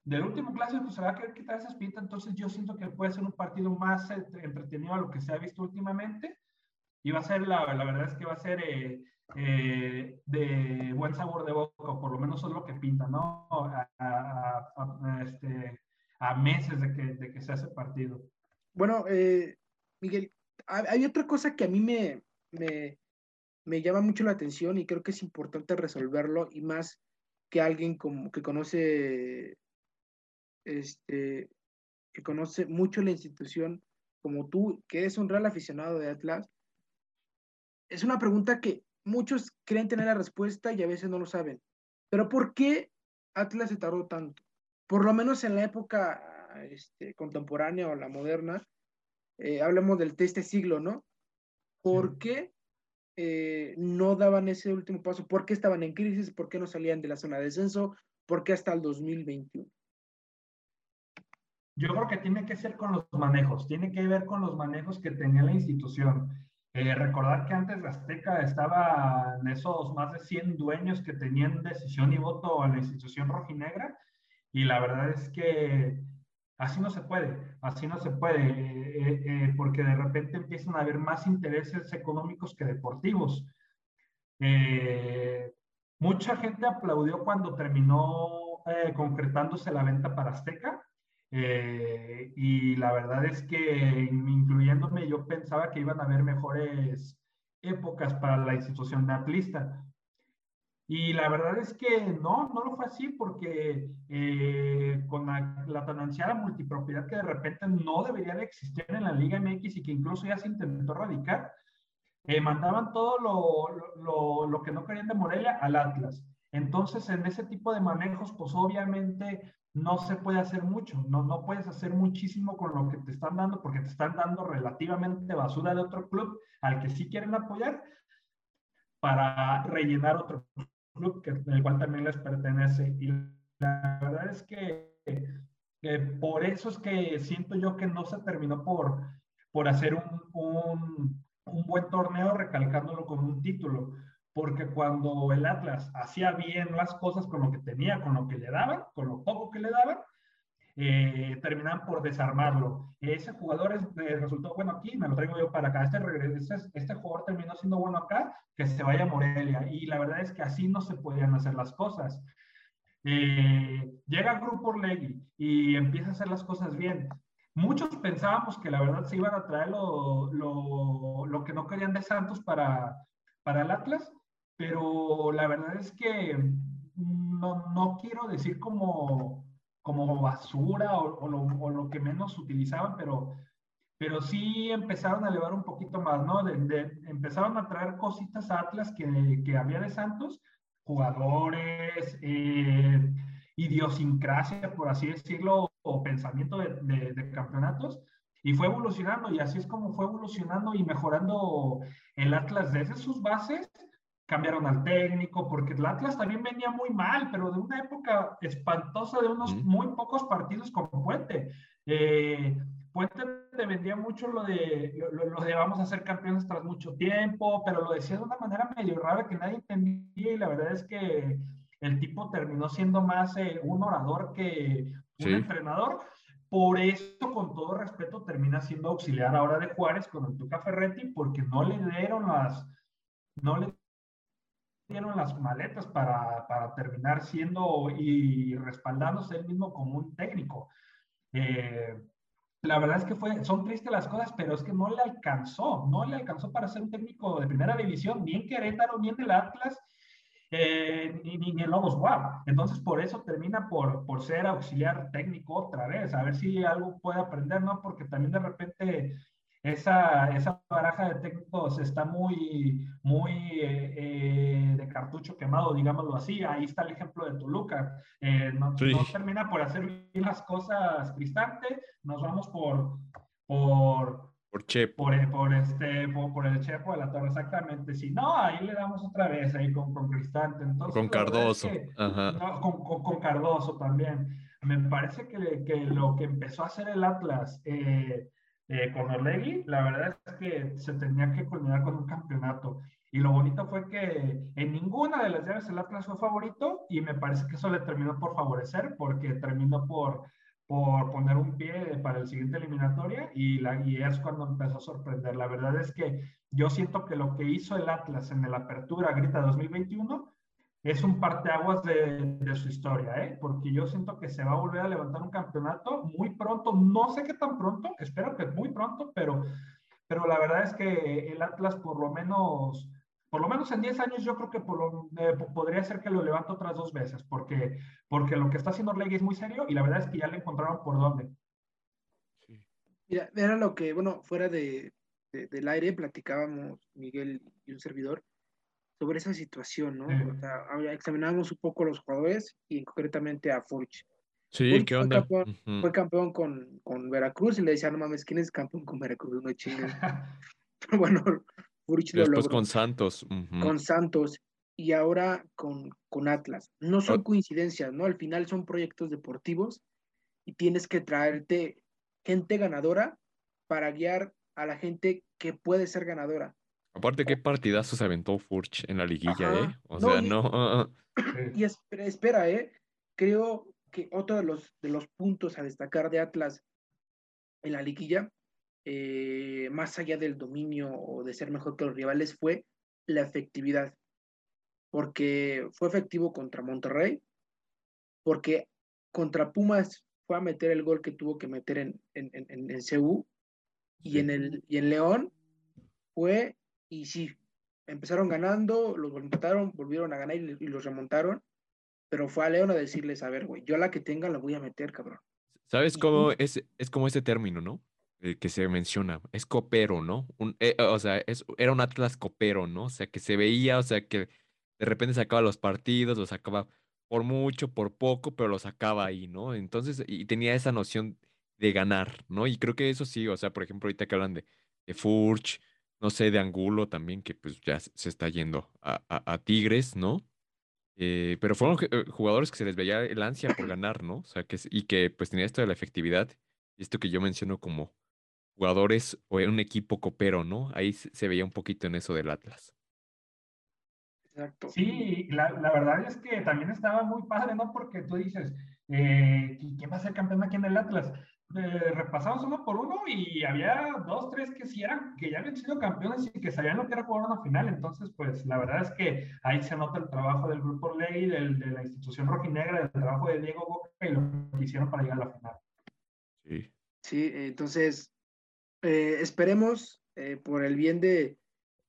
Del último clásico se va a querer quitar esa espinita, entonces yo siento que puede ser un partido más entretenido a lo que se ha visto últimamente y va a ser, la, la verdad es que va a ser eh, eh, de buen sabor de boca, por lo menos es lo que pinta, ¿no? A, a, a, este, a meses de que, de que se hace partido. Bueno, eh, Miguel, hay otra cosa que a mí me, me, me, llama mucho la atención y creo que es importante resolverlo y más que alguien como, que conoce este que conoce mucho la institución como tú, que eres un real aficionado de Atlas, es una pregunta que muchos creen tener la respuesta y a veces no lo saben. Pero ¿por qué Atlas se tardó tanto? Por lo menos en la época este, contemporánea o la moderna, eh, hablamos del este siglo, ¿no? ¿Por qué eh, no daban ese último paso? ¿Por qué estaban en crisis? ¿Por qué no salían de la zona de descenso? ¿Por qué hasta el 2021? Yo creo que tiene que ser con los manejos, tiene que ver con los manejos que tenía la institución. Eh, recordar que antes de Azteca estaban esos más de 100 dueños que tenían decisión y voto en la institución rojinegra y la verdad es que así no se puede, así no se puede, eh, eh, porque de repente empiezan a haber más intereses económicos que deportivos. mucha gente aplaudió cuando terminó concretándose la venta para Azteca, eh, y la verdad es que, incluyéndome, yo pensaba que iban a haber mejores épocas para la institución atlista. Y la verdad es que no, no lo fue así porque eh, con la, la, tan ansiada multipropiedad que de repente no debería de existir en la Liga MX y que incluso ya se intentó radicar, eh, mandaban todo lo, lo, lo, que no querían de Morelia al Atlas. Entonces, en ese tipo de manejos, pues obviamente no se puede hacer mucho, no, no puedes hacer muchísimo con lo que te están dando porque te están dando relativamente basura de otro club al que sí quieren apoyar para rellenar otro club que, el cual también les pertenece. Y la verdad es que, por eso es que siento yo que no se terminó por, por hacer un, un, un buen torneo recalcándolo con un título porque cuando el Atlas hacía bien las cosas con lo que tenía, con lo que le daban, con lo poco que le daban, eh, por desarmarlo. Ese jugador es, eh, resultó bueno aquí, me lo traigo yo para acá. Este, este, este, jugador terminó siendo bueno acá, que se vaya a Morelia. Y la verdad es que así no se podían hacer las cosas. Eh, llega Grupo Orlegui y empieza a hacer las cosas bien. Muchos pensábamos que la verdad se iban a traer lo, lo, lo que no querían de Santos para, para el Atlas pero la verdad es que no, no quiero decir como, como basura o, o, lo, o, lo, que menos utilizaban, pero, pero sí empezaron a elevar un poquito más, ¿no? De, de, empezaron a traer cositas a Atlas que, que había de Santos, jugadores, eh, idiosincrasia, por así decirlo, o pensamiento de, de, de, campeonatos, y fue evolucionando, y así es como fue evolucionando y mejorando el Atlas desde sus bases cambiaron al técnico, porque el Atlas también venía muy mal, pero de una época espantosa de unos muy pocos partidos con Puente. Eh, Puente te vendía mucho lo de, lo, lo, de vamos a ser campeones tras mucho tiempo, pero lo decía de una manera medio rara que nadie entendía y la verdad es que el tipo terminó siendo más eh, un orador que un sí. entrenador. Por eso, con todo respeto, termina siendo auxiliar ahora de Juárez con el Tuca Ferretti, porque no le dieron las, no le dieron las maletas para, para, terminar siendo y respaldándose él mismo como un técnico. Eh, la verdad es que fue, son tristes las cosas, pero es que no le alcanzó, no le alcanzó para ser un técnico de primera división, ni en Querétaro, ni en el Atlas, eh, ni, ni, en Lobos Guap. Entonces, por eso termina por, por ser auxiliar técnico otra vez, a ver si algo puede aprender, ¿no? Porque también de repente esa, esa baraja de técnicos está muy, muy eh, eh, de cartucho quemado, digámoslo así. Ahí está el ejemplo de Toluca. Eh, no, termina por hacer bien las cosas Cristante, nos vamos por, por, por Chepo. Por, por, este, por, el Chepo de la Torre, exactamente. Si no, ahí le damos otra vez ahí con, con Cristante. Entonces, con Cardoso. con, con, Cardoso también. Me parece que, que, lo que empezó a hacer el Atlas eh, eh, con Orlegui, la verdad es que se tenía que culminar con un campeonato. Y lo bonito fue que en ninguna de las llaves el Atlas fue favorito y me parece que eso le terminó por favorecer porque terminó por, por poner un pie para el siguiente eliminatoria y, la, y es cuando empezó a sorprender. La verdad es que yo siento que lo que hizo el Atlas en el Apertura Grita 2021 es un parteaguas de, de su historia, ¿eh? porque yo siento que se va a volver a levantar un campeonato muy pronto, no sé qué tan pronto, espero que muy pronto, pero, pero la verdad es que el Atlas por lo menos, por lo menos en 10 años yo creo que eh, podría ser que lo levante otras dos veces, porque, porque lo que está haciendo Orlegui es muy serio y la verdad es que ya le encontraron por dónde. Mira, era lo que, bueno, fuera de, del aire platicábamos Miguel y un servidor, sobre esa situación, ¿no? O sea, examinábamos un poco a los jugadores y concretamente a Furch. Sí, ¿qué onda? Fue campeón, con, con, Veracruz y le decía, no mames, ¿quién es campeón con Veracruz? No chingues. bueno, Furch lo Después con Santos. Con Santos y ahora con, con Atlas. No son coincidencias, ¿no? Al final son proyectos deportivos y tienes que traerte gente ganadora para guiar a la gente que puede ser ganadora. Aparte, qué partidazo se aventó Furch en la liguilla, ¿eh? O sea, no. Y espera, ¿eh? Creo que otro de los, de los puntos a destacar de Atlas en la liguilla, eh, más allá del dominio o de ser mejor que los rivales, fue la efectividad. Porque fue efectivo contra Monterrey, porque contra Pumas fue a meter el gol que tuvo que meter en, en, en, en CU, y, en el, y en León fue y sí, empezaron ganando, los empataron, volvieron a ganar y, los remontaron. Pero fue a León a decirles, a ver, güey, yo la que tenga la voy a meter, cabrón. ¿Sabes cómo es, es como ese término, ¿no? El que se menciona, es copero, ¿no? Un, eh, o sea, es, era un Atlas copero, ¿no? O sea, que se veía, o sea, que de repente sacaba los partidos, los sacaba por mucho, por poco, pero los sacaba ahí, ¿no? Entonces, y tenía esa noción de ganar, ¿no? Y creo que eso sí, o sea, por ejemplo, ahorita que hablan de, de Furch, no sé, de Angulo también, que pues ya se está yendo a, Tigres, ¿no? Eh, pero fueron eh, jugadores que se les veía el ansia por ganar, ¿no? O sea, que, y que pues tenía esto de la efectividad, y esto que yo menciono como jugadores o un equipo copero, ¿no? Ahí se veía un poquito en eso del Atlas. Exacto. Sí, la, la, verdad es que también estaba muy padre, ¿no? Porque tú dices, eh, ¿quién va a ser campeón aquí en el Atlas? Eh, repasamos uno por uno y había dos, tres que sí eran, que ya habían sido campeones y que sabían lo que era jugar una final. Entonces, pues la verdad es que ahí se nota el trabajo del grupo Ley, del, de la institución rojinegra, del trabajo de Diego Boca y lo que hicieron para llegar a la final. Sí. Sí, entonces eh, esperemos eh, por el bien de,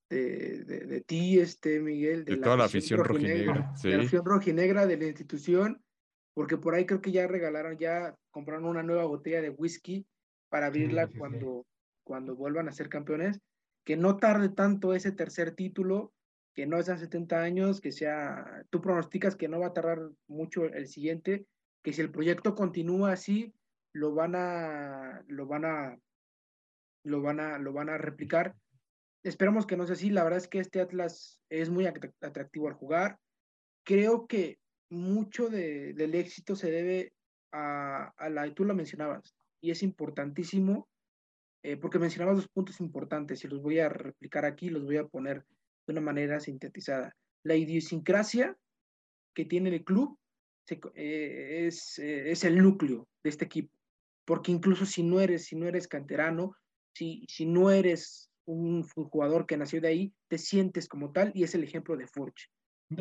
de, de, ti, este Miguel, de, toda la afición rojinegra, de la afición rojinegra de la institución porque por ahí creo que ya regalaron, ya compraron una nueva botella de whisky para abrirla cuando, cuando vuelvan a ser campeones, que no tarde tanto ese tercer título, que no sean 70 años, que sea, tú pronosticas que no va a tardar mucho el siguiente, que si el proyecto continúa así, lo van a, lo van a, lo van a, lo van a replicar. Esperamos que no sea así, la verdad es que este Atlas es muy atractivo al jugar. Creo que mucho de, del éxito se debe a, a, la, tú lo mencionabas, y es importantísimo, eh, porque mencionabas dos puntos importantes, y los voy a replicar aquí, los voy a poner de una manera sintetizada. La idiosincrasia que tiene el club eh, es, eh, es el núcleo de este equipo, porque incluso si no eres, si no eres canterano, si, si no eres un jugador que nació de ahí, te sientes como tal, y es el ejemplo de Forge.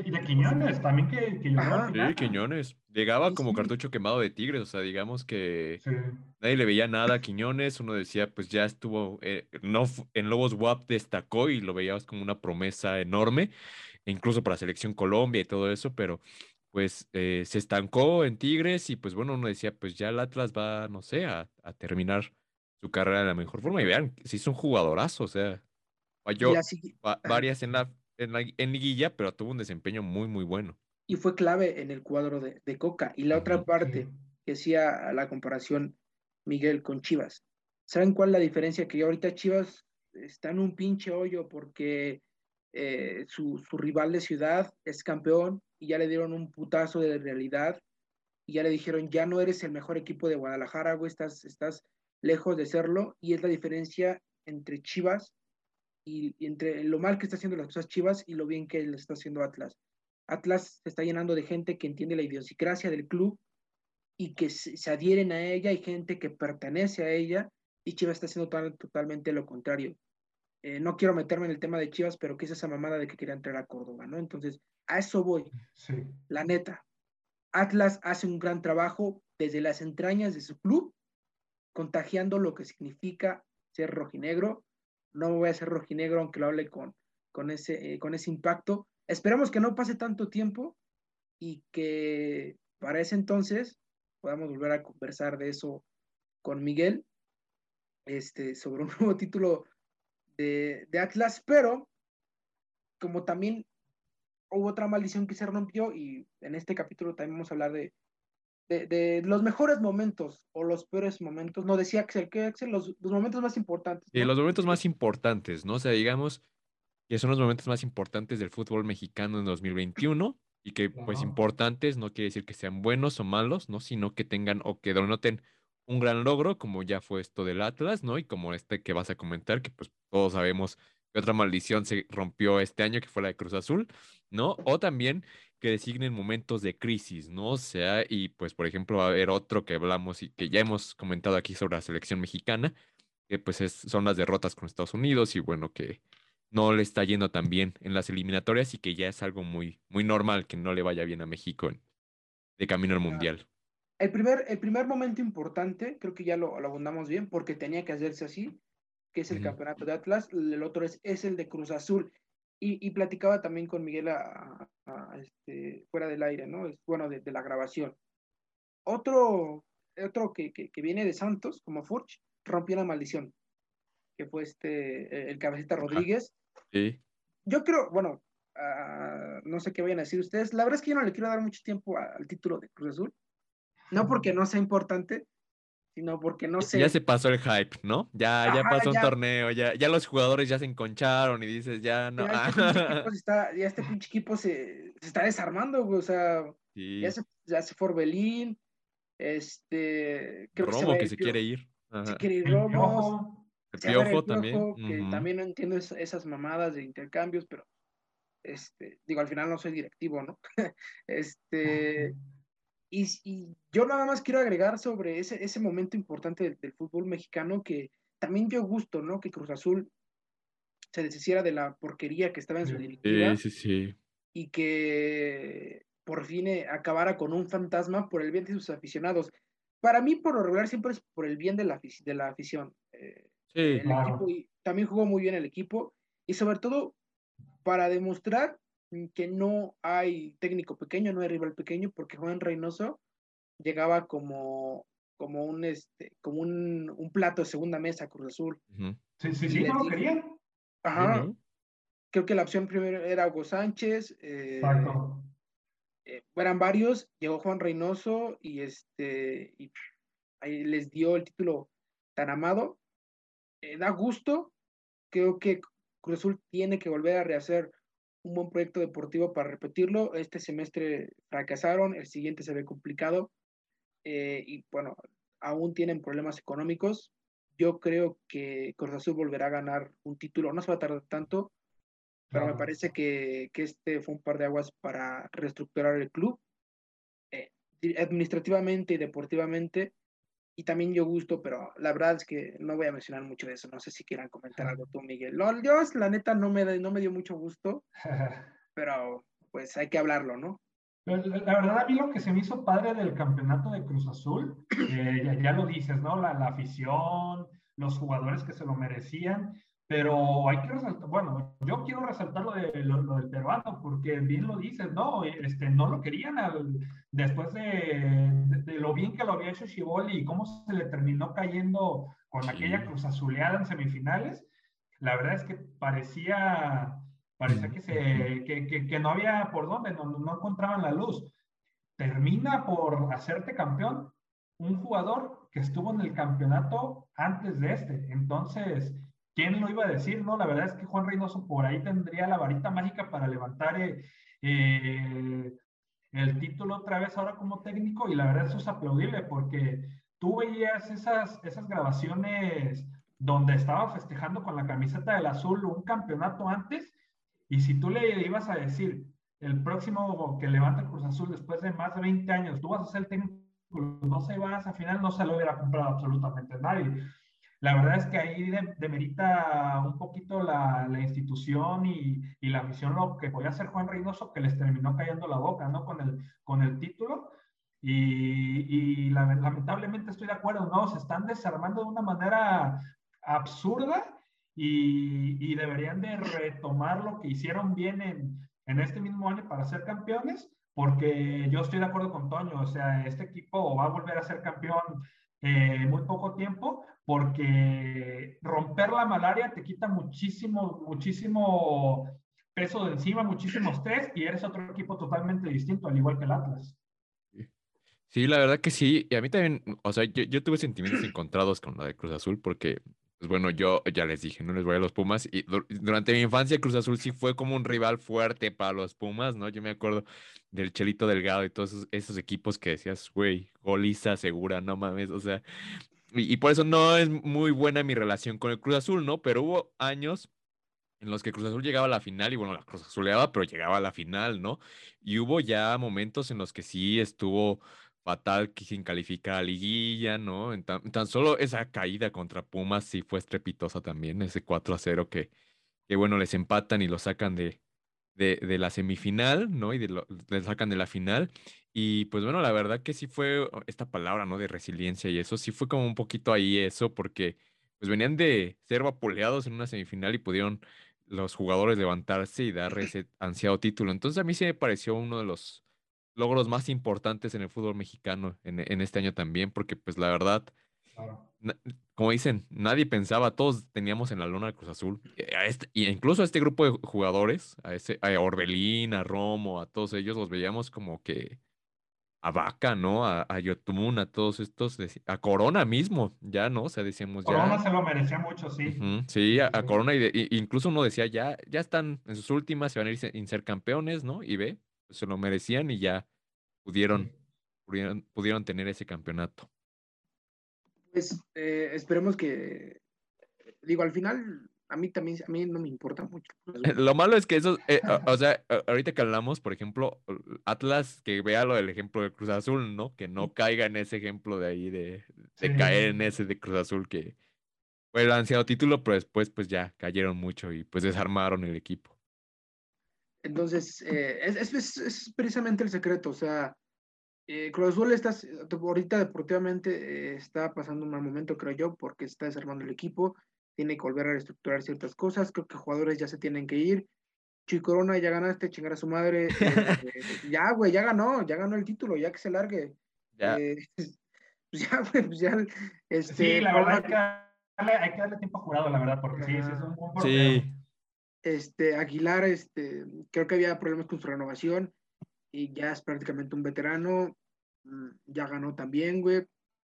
Y de Quiñones, también que, que Sí, Quiñones. Llegaba como cartucho quemado de Tigres, o sea, digamos que nadie le veía nada a Quiñones, uno decía, pues ya estuvo, eh, no, en Lobos WAP destacó y lo veías como una promesa enorme, incluso para Selección Colombia y todo eso, pero pues eh, se estancó en Tigres y pues bueno, uno decía, pues ya el Atlas va, no sé, a, a terminar su carrera de la mejor forma. Y vean, sí es un jugadorazo, o sea, falló varias en la, en la en liguilla, pero tuvo un desempeño muy, muy bueno. Y fue clave en el cuadro de, de Coca. Y la otra parte, que hacía la comparación Miguel con Chivas. ¿Saben cuál es la diferencia? Que ahorita Chivas está en un pinche hoyo porque eh, su, su, rival de ciudad es campeón y ya le dieron un putazo de realidad y ya le dijeron, ya no eres el mejor equipo de Guadalajara, güey, estás, estás lejos de serlo y es la diferencia entre Chivas y, entre lo mal que está haciendo las cosas Chivas y lo bien que le está haciendo Atlas. Atlas se está llenando de gente que entiende la idiosincrasia del club y que se, adhieren a ella, hay gente que pertenece a ella y Chivas está haciendo totalmente lo contrario. Eh, no quiero meterme en el tema de Chivas, pero que es esa mamada de que quería entrar a Córdoba, ¿no? Entonces, a eso voy. La neta. Atlas hace un gran trabajo desde las entrañas de su club, contagiando lo que significa ser rojinegro. No me voy a ser rojinegro, aunque lo hable con, con, ese, eh, con ese impacto. Esperamos que no pase tanto tiempo y que para ese entonces podamos volver a conversar de eso con Miguel, este, sobre un nuevo título de, Atlas, pero como también hubo otra maldición que se rompió y en este capítulo también vamos a hablar de, de, los mejores momentos o los peores momentos. No decía Axel, que Axel, los, los momentos más importantes. y los momentos más importantes, ¿no? O sea, digamos que son los momentos más importantes del fútbol mexicano en 2021 y que pues importantes no quiere decir que sean buenos o malos, ¿no? Sino que tengan o que denoten un gran logro, como ya fue esto del Atlas, ¿no? Y como este que vas a comentar, que pues todos sabemos que otra maldición se rompió este año, que fue la de Cruz Azul, ¿no? O también que designen momentos de crisis, ¿no? O sea, y pues por ejemplo va a haber otro que hablamos y que ya hemos comentado aquí sobre la selección mexicana, que pues es, son las derrotas con Estados Unidos y bueno, que no le está yendo tan bien en las eliminatorias y que ya es algo muy, muy normal que no le vaya bien a México de camino al Mundial. El primer, el primer momento importante, creo que ya lo, lo abundamos bien, porque tenía que hacerse así, que es el campeonato de Atlas, el otro es, es el de Cruz Azul. Y, y platicaba también con Miguel a, este, fuera del aire, ¿no? Es, bueno, de, de la grabación. Otro, otro que, que, que, viene de Santos, como Furch, rompió la maldición, que fue este, el cabecita Rodríguez, Sí. Yo creo, bueno, uh, no sé qué vayan a decir ustedes. La verdad es que yo no le quiero dar mucho tiempo al título de Cruz Azul. No porque no sea importante, sino porque no sé. Ya se pasó el hype, ¿no? Ya, Ajá, ya pasó ya. un torneo, ya, ya los jugadores ya se enconcharon y dices, ya no. Ya este pinche equipo se, está, ya este pinche equipo se, se está desarmando, güey. O sea, sí. ya, se, ya se fue Orbelín. Este. Creo Romo que se, que se quiere ir. Ajá. Se quiere ir Romo. El piojo, el piojo también. Que uh -huh. también no entiendo es, esas mamadas de intercambios, pero este, digo, al final no soy directivo, ¿no? este, y, y, yo nada más quiero agregar sobre ese, ese momento importante del, del, fútbol mexicano que también dio gusto, ¿no? Que Cruz Azul se deshiciera de la porquería que estaba en su directiva. Sí, sí, sí. Y que por fin eh, acabara con un fantasma por el bien de sus aficionados. Para mí, por lo regular, siempre es por el bien de la, de la afición. Eh, Sí, el claro. equipo, y también jugó muy bien el equipo y sobre todo para demostrar que no hay técnico pequeño, no hay rival pequeño, porque Juan Reynoso llegaba como, como un este, como un, un plato de segunda mesa Cruz Azul. Uh -huh. Sí, sí, sí, no lo querían. Ajá. Uh -huh. Creo que la opción primero era Hugo Sánchez. Eh, eh, eran varios, llegó Juan Reynoso y este y ahí les dio el título tan amado eh, da gusto. Creo que Cruz Azul tiene que volver a rehacer un buen proyecto deportivo para repetirlo. Este semestre fracasaron, el siguiente se ve complicado eh, y bueno, aún tienen problemas económicos. Yo creo que Cruz Azul volverá a ganar un título, no se va a tardar tanto, pero me parece que, que este fue un par de aguas para reestructurar el club. Eh, administrativamente y deportivamente y también yo gusto, pero la verdad es que no voy a mencionar mucho de eso. No sé si quieran comentar algo tú, Miguel. No, yo, la neta, no me, no me dio mucho gusto, pero pues hay que hablarlo, ¿no? La, verdad, a mí lo que se me hizo padre del campeonato de Cruz Azul, eh, ya, ya, lo dices, ¿no? La, la, afición, los jugadores que se lo merecían, pero hay que resaltar, bueno, yo quiero resaltar lo, de, lo, lo, del peruano, porque bien lo dices, ¿no? Este, no lo querían al, después de, de, de, lo bien que lo había hecho Shiboli y cómo se le terminó cayendo con aquella cruz azuleada en semifinales, la verdad es que parecía, parecía que, se, que, que, no había por dónde, no, no encontraban la luz. Termina por hacerte campeón un jugador que estuvo en el campeonato antes de este. Entonces, ¿quién lo iba a decir? No, la verdad es que Juan Reynoso por ahí tendría la varita mágica para levantar eh, eh, el título otra vez ahora como técnico y la verdad eso es aplaudible porque tú veías esas, esas grabaciones donde estaba festejando con la camiseta del azul un campeonato antes y si tú le ibas a decir el próximo que levanta el Cruz Azul después de más de 20 años, tú vas a ser técnico, no se vas a final, no se lo hubiera comprado absolutamente nadie. La verdad es que ahí demerita un poquito la, la institución y, y, la afición lo que podía hacer Juan Reynoso, que les terminó cayendo la boca, ¿no? Con el, con el título. Y, y lamentablemente estoy de acuerdo, ¿no? Se están desarmando de una manera absurda y, y, deberían de retomar lo que hicieron bien en, en este mismo año para ser campeones, porque yo estoy de acuerdo con Toño, o sea, este equipo va a volver a ser campeón en muy poco tiempo, porque romper la malaria te quita muchísimo, muchísimo peso de encima, muchísimo estrés, y eres otro equipo totalmente distinto, al igual que el Atlas. Sí, la verdad que sí. Y a mí también, o sea, yo, yo tuve sentimientos encontrados con la de Cruz Azul porque, pues bueno, yo ya les dije, no les voy a los Pumas. Y durante mi infancia Cruz Azul sí fue como un rival fuerte para los Pumas, ¿no? Yo me acuerdo del Chelito Delgado y todos esos, equipos que decías, güey, goliza segura, no mames, o sea. Y, por eso no es muy buena mi relación con el Cruz Azul, ¿no? Pero hubo años en los que Cruz Azul llegaba a la final y bueno, la Cruz Azuleaba, pero llegaba a la final, ¿no? Y hubo ya momentos en los que sí estuvo fatal que sin calificar a liguilla, ¿no? tan, solo esa caída contra Pumas sí fue estrepitosa también, ese 4 a 0 que, que bueno, les empatan y lo sacan de, de, de la semifinal, ¿no? Y de lo, les sacan de la final. Y pues bueno, la verdad que sí fue esta palabra, ¿no? De resiliencia y eso, sí fue como un poquito ahí eso, porque pues venían de ser vapuleados en una semifinal y pudieron los jugadores levantarse y dar ese ansiado título. Entonces a mí sí me pareció uno de los logros más importantes en el fútbol mexicano en, este año también, porque pues la verdad, como dicen, nadie pensaba, todos teníamos en la luna de Cruz Azul, a este, y incluso a este grupo de jugadores, a, ese, a Orbelín, a Romo, a todos ellos, los veíamos como que a Vaca, ¿no? A, a Yotun, a todos estos, a Corona mismo, ya, ¿no? O sea, decíamos ya. Corona se lo merecía mucho, sí. sí, a, Corona, y, incluso uno decía, ya, ya están en sus últimas, se van a ir sin ser campeones, ¿no? Y ve, se lo merecían y ya pudieron, pudieron, tener ese campeonato. Pues eh, esperemos que, digo, al final a mí también, a mí no me importa mucho. Lo malo es que eso, eh, o, sea, ahorita que hablamos, por ejemplo, Atlas, que vea lo del ejemplo de Cruz Azul, ¿no? Que no caiga en ese ejemplo de ahí, de, de caer en ese de Cruz Azul, que fue el ansiado título, pero después pues ya cayeron mucho y pues desarmaron el equipo. Entonces, eh, es, es, es, precisamente el secreto, o sea, eh, Cruz Azul está, ahorita deportivamente eh, está pasando un mal momento, creo yo, porque está desarmando el equipo, tiene que volver a reestructurar ciertas cosas, creo que jugadores ya se tienen que ir. Chuy Corona, ya ganaste, chingar a su madre. ya, güey, ya ganó, ya ganó el título, ya que se largue. Ya. pues ya, güey, pues ya. Este, sí, la verdad que hay que darle tiempo a jurado, la verdad, porque sí, sí es un buen Sí. Este, Aguilar, este, creo que había problemas con su renovación y ya es prácticamente un veterano. Mm, ya ganó también, güey.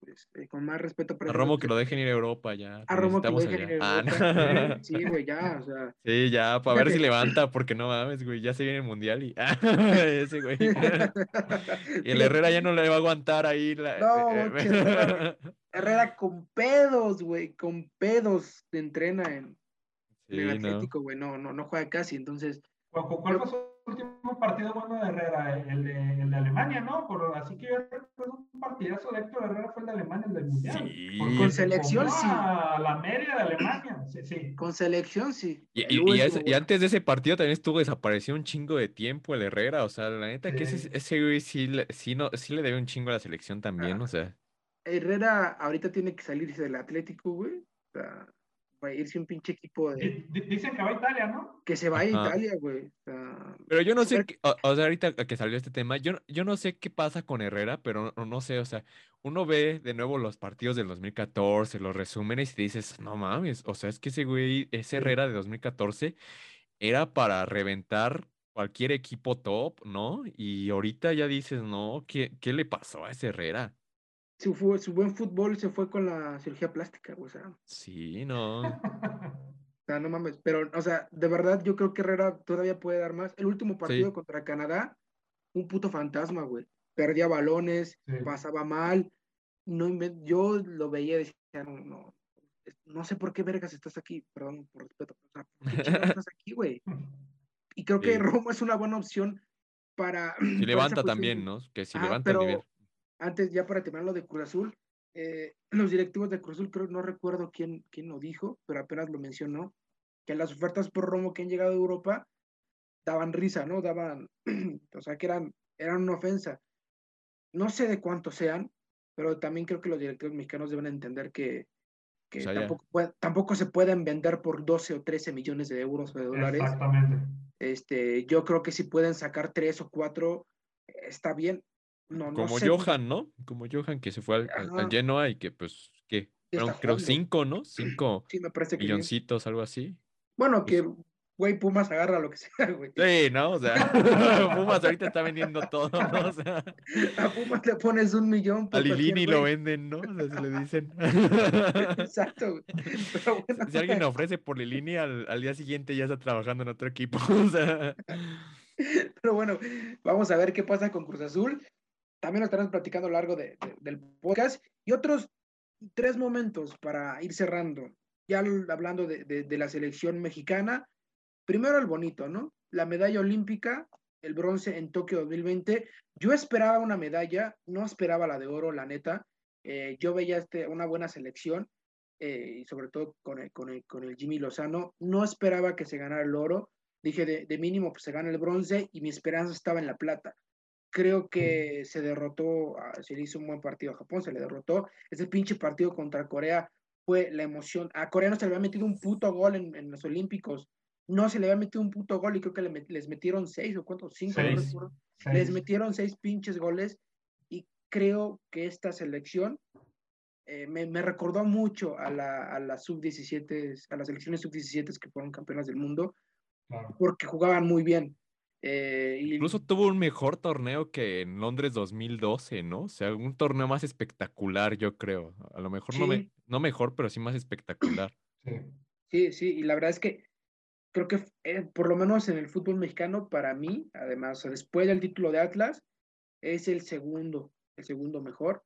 Pues, eh, con más respeto para. A Romo que lo dejen ir a Europa ya. A Romo que lo dejen ir a ah, Europa. sí, güey, ya, o sea. Sí, ya, para ver si levanta, porque no mames, güey, ya se viene el mundial y. ese, güey. y el Herrera ya no le va a aguantar ahí. La... No, eh, Herrera, Herrera con pedos, güey, con pedos entrena en, el Atlético, güey, no. no, no, juega casi, entonces. ¿Cuál fue su último partido bueno de Herrera? El de, el de Alemania, ¿no? Por, así que fue un partidazo de Héctor Herrera fue el de Alemania, el del Mundial. Sí. con selección, sí. A la media de Alemania, sí, sí. Con selección, sí. Y, y, antes de ese partido también estuvo desaparecido un chingo de tiempo el Herrera, o sea, la neta que ese, ese güey sí, sí, no, sí le debe un chingo a la selección también, o sea. Herrera ahorita tiene que salirse del Atlético, güey. O sea, para irse un pinche equipo de... Dicen que va a Italia, ¿no? Que se va a Italia, güey. pero yo no sé, o, sea, ahorita que salió este tema, yo, yo no sé qué pasa con Herrera, pero no, sé, o sea, uno ve de nuevo los partidos del 2014, los resúmenes y dices, no mames, o sea, es que ese güey, ese Herrera de 2014 era para reventar cualquier equipo top, ¿no? Y ahorita ya dices, no, ¿qué, qué le pasó a ese Herrera? Su, su buen fútbol se fue con la cirugía plástica, o sea. Sí, no. O sea, no mames, pero, o sea, de verdad yo creo que Herrera todavía puede dar más. El último partido contra Canadá, un puto fantasma, güey. Perdía balones, pasaba mal. No, yo lo veía y decía, no, no, no sé por qué vergas estás aquí, perdón por respeto, o sea, ¿por qué estás aquí, güey? Y creo que Roma es una buena opción para... Si levanta también, ¿no? Que si levanta el nivel. Antes, ya para terminar lo de Cruz Azul, eh, los directivos de Cruz Azul, creo, no recuerdo quién, quién lo dijo, pero apenas lo mencionó, que las ofertas por Romo que han llegado a Europa daban risa, ¿no? Daban, o sea, que eran, eran una ofensa. No sé de cuánto sean, pero también creo que los directivos mexicanos deben entender que, que tampoco, tampoco, se pueden vender por 12 o 13 millones de euros o de dólares. Exactamente. Este, yo creo que si pueden sacar tres o cuatro, está bien. No, Como Johan, ¿no? Como Johan que se fue al, al, Genoa y que pues, ¿qué? creo cinco, ¿no? Cinco sí, me parece milloncitos, algo así. Bueno, que güey, Pumas agarra lo que sea, güey. Sí, ¿no? O sea, Pumas ahorita está vendiendo todo, ¿no? O sea, a Pumas le pones un millón. a Lilini lo venden, ¿no? O sea, se le dicen. Exacto, güey. Pero bueno, si alguien ofrece por Lilini, al, al, día siguiente ya está trabajando en otro equipo, o sea. Pero bueno, vamos a ver qué pasa con Cruz Azul. También lo estaremos platicando a lo largo de, del podcast. Y otros tres momentos para ir cerrando. Ya hablando de, de la selección mexicana, primero el bonito, ¿no? La medalla olímpica, el bronce en Tokio 2020. Yo esperaba una medalla, no esperaba la de oro, la neta. Eh, yo veía este, una buena selección, eh, y sobre todo con el, con, el, con el Jimmy Lozano. No esperaba que se ganara el oro. Dije, de, de mínimo, pues se gana el bronce y mi esperanza estaba en la plata. Creo que se derrotó, se le hizo un buen partido a Japón, se le derrotó. Ese pinche partido contra Corea fue la emoción. A Corea no se le había metido un puto gol en, en los Olímpicos no se le había metido un puto gol y creo que les metieron seis o cuántos, cinco, les metieron seis pinches goles y creo que esta selección eh, me, recordó mucho a la, a sub-17, a las selecciones sub-17 que fueron campeonas del mundo, porque jugaban muy bien. Eh, Incluso tuvo un mejor torneo que en Londres 2012, ¿no? O sea, un torneo más espectacular, yo creo. A lo mejor no, me, no mejor, pero sí más espectacular. Sí, sí, y la verdad es que creo que eh, por lo menos en el fútbol mexicano, para mí, además, después del título de Atlas, es el segundo, el segundo mejor,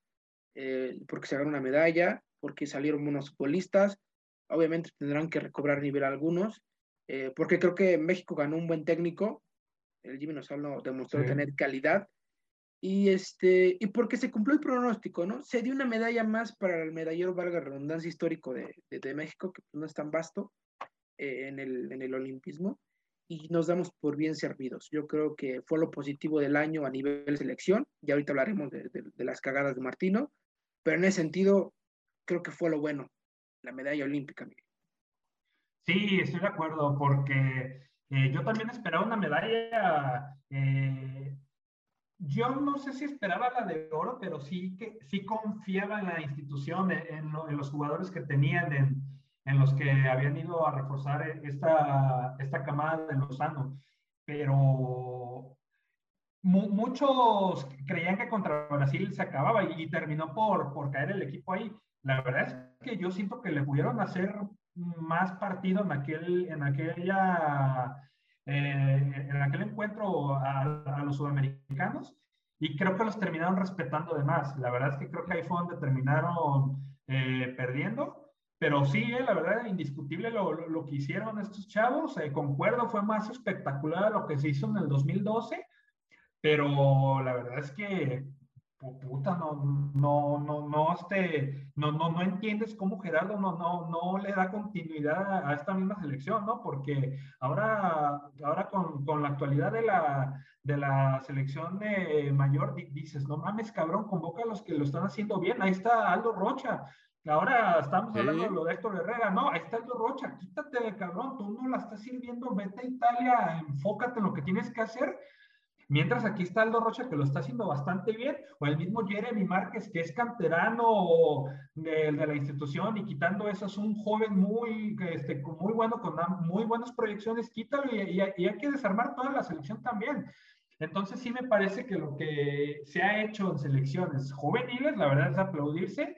eh, porque se ganó una medalla, porque salieron buenos futbolistas, obviamente tendrán que recobrar nivel algunos, eh, porque creo que México ganó un buen técnico, el Jimmy Lozano demostró tener calidad, y, este, y porque se cumplió el pronóstico, ¿no? Se dio una medalla más para el medallero, valga redundancia, histórico de, de, de México, que no es tan vasto, eh, en, el, en el olimpismo y nos damos por bien servidos. Yo creo que fue lo positivo del año a nivel selección, y ahorita hablaremos de, de, las cagadas de Martino, pero en ese sentido creo que fue lo bueno, la medalla olímpica. Sí, estoy de acuerdo, porque eh, yo también esperaba una medalla. Eh, yo no sé si esperaba la de oro, pero sí que sí confiaba en la institución, en, en los jugadores que tenían, en, en los que habían ido a reforzar esta, esta camada de Lozano. Pero muchos creían que contra Brasil se acababa y, terminó por, por caer el equipo ahí. La verdad es que yo siento que le pudieron hacer más partido en aquel, en aquella, eh, en aquel encuentro a, los sudamericanos y creo que los terminaron respetando de más. La verdad es que creo que ahí fue donde terminaron eh, perdiendo pero sí, eh, la verdad, indiscutible lo, lo, que hicieron estos chavos. Eh, concuerdo, fue más espectacular lo que se hizo en el 2012, pero la verdad es que, puta, no, no, no, no, este, no, no, no entiendes cómo Gerardo no, no, no le da continuidad a esta misma selección, ¿no? Porque ahora, ahora con, con la actualidad de la, de la selección de mayor, dices, no mames, cabrón, convoca a los que lo están haciendo bien. Ahí está Aldo Rocha. Ahora estamos hablando de lo de Héctor Herrera, no, ahí está el Rocha, quítate, cabrón, tú no la estás sirviendo, vete a Italia, enfócate en lo que tienes que hacer Mientras aquí está Aldo Rocha que lo está haciendo bastante bien, o el mismo Jeremy Márquez que es canterano de, de la institución y quitando eso es un joven muy, este, muy bueno, con muy buenas proyecciones, quítalo y, y, hay que desarmar toda la selección también. Entonces sí me parece que lo que se ha hecho en selecciones juveniles, la verdad es aplaudirse.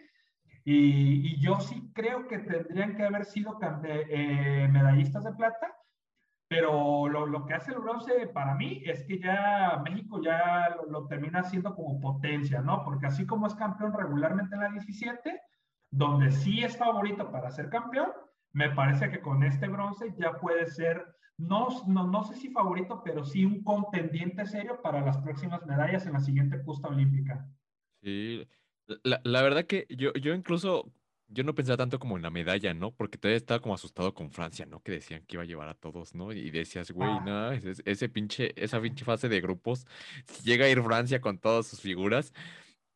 Y, y yo sí creo que tendrían que haber sido eh, medallistas de plata pero lo, lo, que hace el bronce para mí es que ya México ya lo, termina haciendo como potencia, ¿no? Porque así como es campeón regularmente en la 17, donde sí es favorito para ser campeón, me parece que con este bronce ya puede ser, no, no, no sé si favorito, pero sí un contendiente serio para las próximas medallas en la siguiente justa olímpica. Sí, la, la verdad que yo, yo incluso yo no pensaba tanto como en la medalla, ¿no? Porque todavía estaba como asustado con Francia, ¿no? Que decían que iba a llevar a todos, ¿no? Y decías, güey, Ah. no, ese, ese pinche, esa pinche fase de grupos, si llega a ir Francia con todas sus figuras,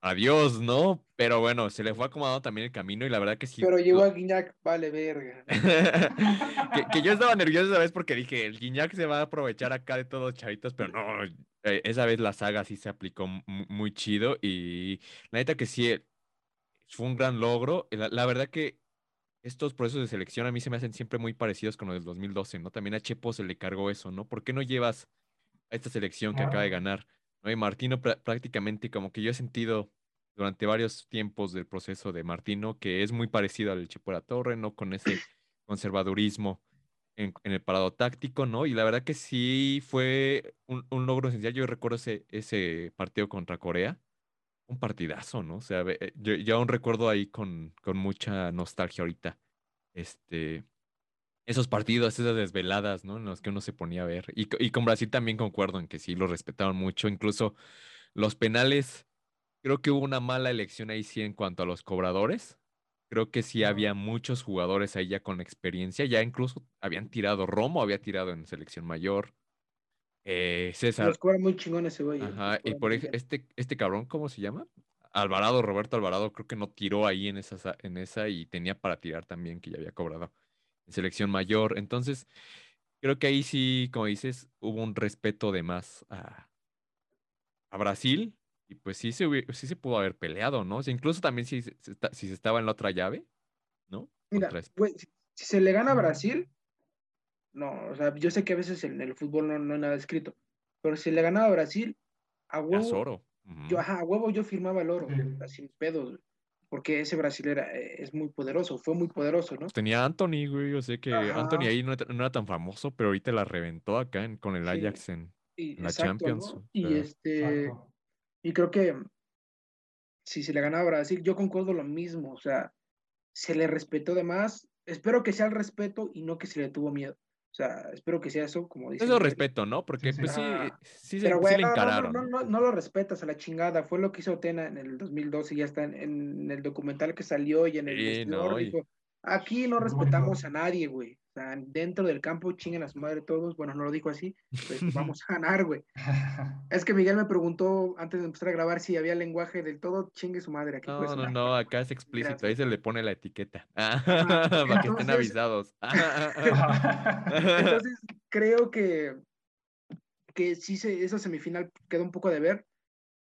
adiós, ¿no? Pero bueno, se le fue acomodando también el camino y la verdad que sí. Pero llegó a Guiñac, vale verga. que, que yo estaba nervioso esa vez porque dije, el Guiñac se va a aprovechar acá de todos chavitos, pero no, eh, esa vez la saga sí se aplicó mu- muy chido y la neta que sí, fue un gran logro. La, la verdad que estos procesos de selección a mí se me hacen siempre muy parecidos con los del 2012, ¿no? También a Chepo se le cargó eso, ¿no? ¿Por qué no llevas a esta selección que acaba de ganar? ¿No? Y Martino prá- prácticamente como que yo he sentido durante varios tiempos del proceso de Martino que es muy parecido al Chepo de la Torre, ¿no? Con ese conservadurismo en, en el parado táctico, ¿no? Y la verdad que sí fue un, un logro esencial. Yo recuerdo ese, ese partido contra Corea un partidazo, ¿no? O sea, eh, yo, yo aún recuerdo ahí con, con mucha nostalgia ahorita, este, esos partidos, esas desveladas, ¿no? En los que uno se ponía a ver. Y, y con Brasil también concuerdo en que sí lo respetaron mucho, incluso los penales, creo que hubo una mala elección ahí sí en cuanto a los cobradores. Creo que sí había muchos jugadores ahí ya con experiencia, ya incluso habían tirado, Romo había tirado en selección mayor. Eh, César, Los cobra muy chingón ese güey. eh, Ajá, y por este, este cabrón, ¿cómo se llama? Alvarado, Roberto Alvarado, creo que no tiró ahí en esa, sa- en esa y tenía para tirar también, que ya había cobrado en selección mayor. Entonces, creo que ahí sí, como dices, hubo un respeto de más a, a Brasil y pues sí se, sí se pudo haber peleado, ¿no? O sea, incluso también si, si se estaba en la otra llave, ¿no? Mira, si, si se le gana a Brasil, no, o sea, yo sé que a veces en el fútbol no, no hay nada escrito, pero si le ganaba a Brasil, a huevo, yo, ajá, a huevo yo firmaba el oro, Sí. o sea, sin pedos, porque ese Brasil era, eh, es muy poderoso, fue muy poderoso, ¿no? Pues tenía a Anthony, güey. Yo sé que Ajá. Anthony ahí no, era- no era tan famoso, pero ahorita la reventó acá en- con el Sí. Ajax en, Y, en la exacto, Champions. Y este, Exacto. y creo que si se le ganaba a Brasil, yo concuerdo lo mismo, o sea, se le respetó de más, espero que sea el respeto y no que se le tuvo miedo, o sea, espero que sea eso, como dice Eso respeto, ¿no? Porque sí. pues sí, sí, se, Pero, sí güey, le no, no, no, encararon. no, ¿no? no, no lo respetas a la chingada. Fue lo que hizo Tena en el 2012, ya está en, en el documental que salió y en el Sí, y- dijo, aquí no respetamos a nadie, güey. Sea, dentro del campo chinguen a su madre todos. Bueno, no lo dijo así, pues vamos a ganar, güey. Es que Miguel me preguntó antes de empezar a grabar si había lenguaje del todo, chingue su madre. Aquí No, pues, no, no, acá es explícito, ahí se le pone la etiqueta. Para que estén avisados. Entonces, creo que, que sí, se, esa semifinal quedó un poco de ver.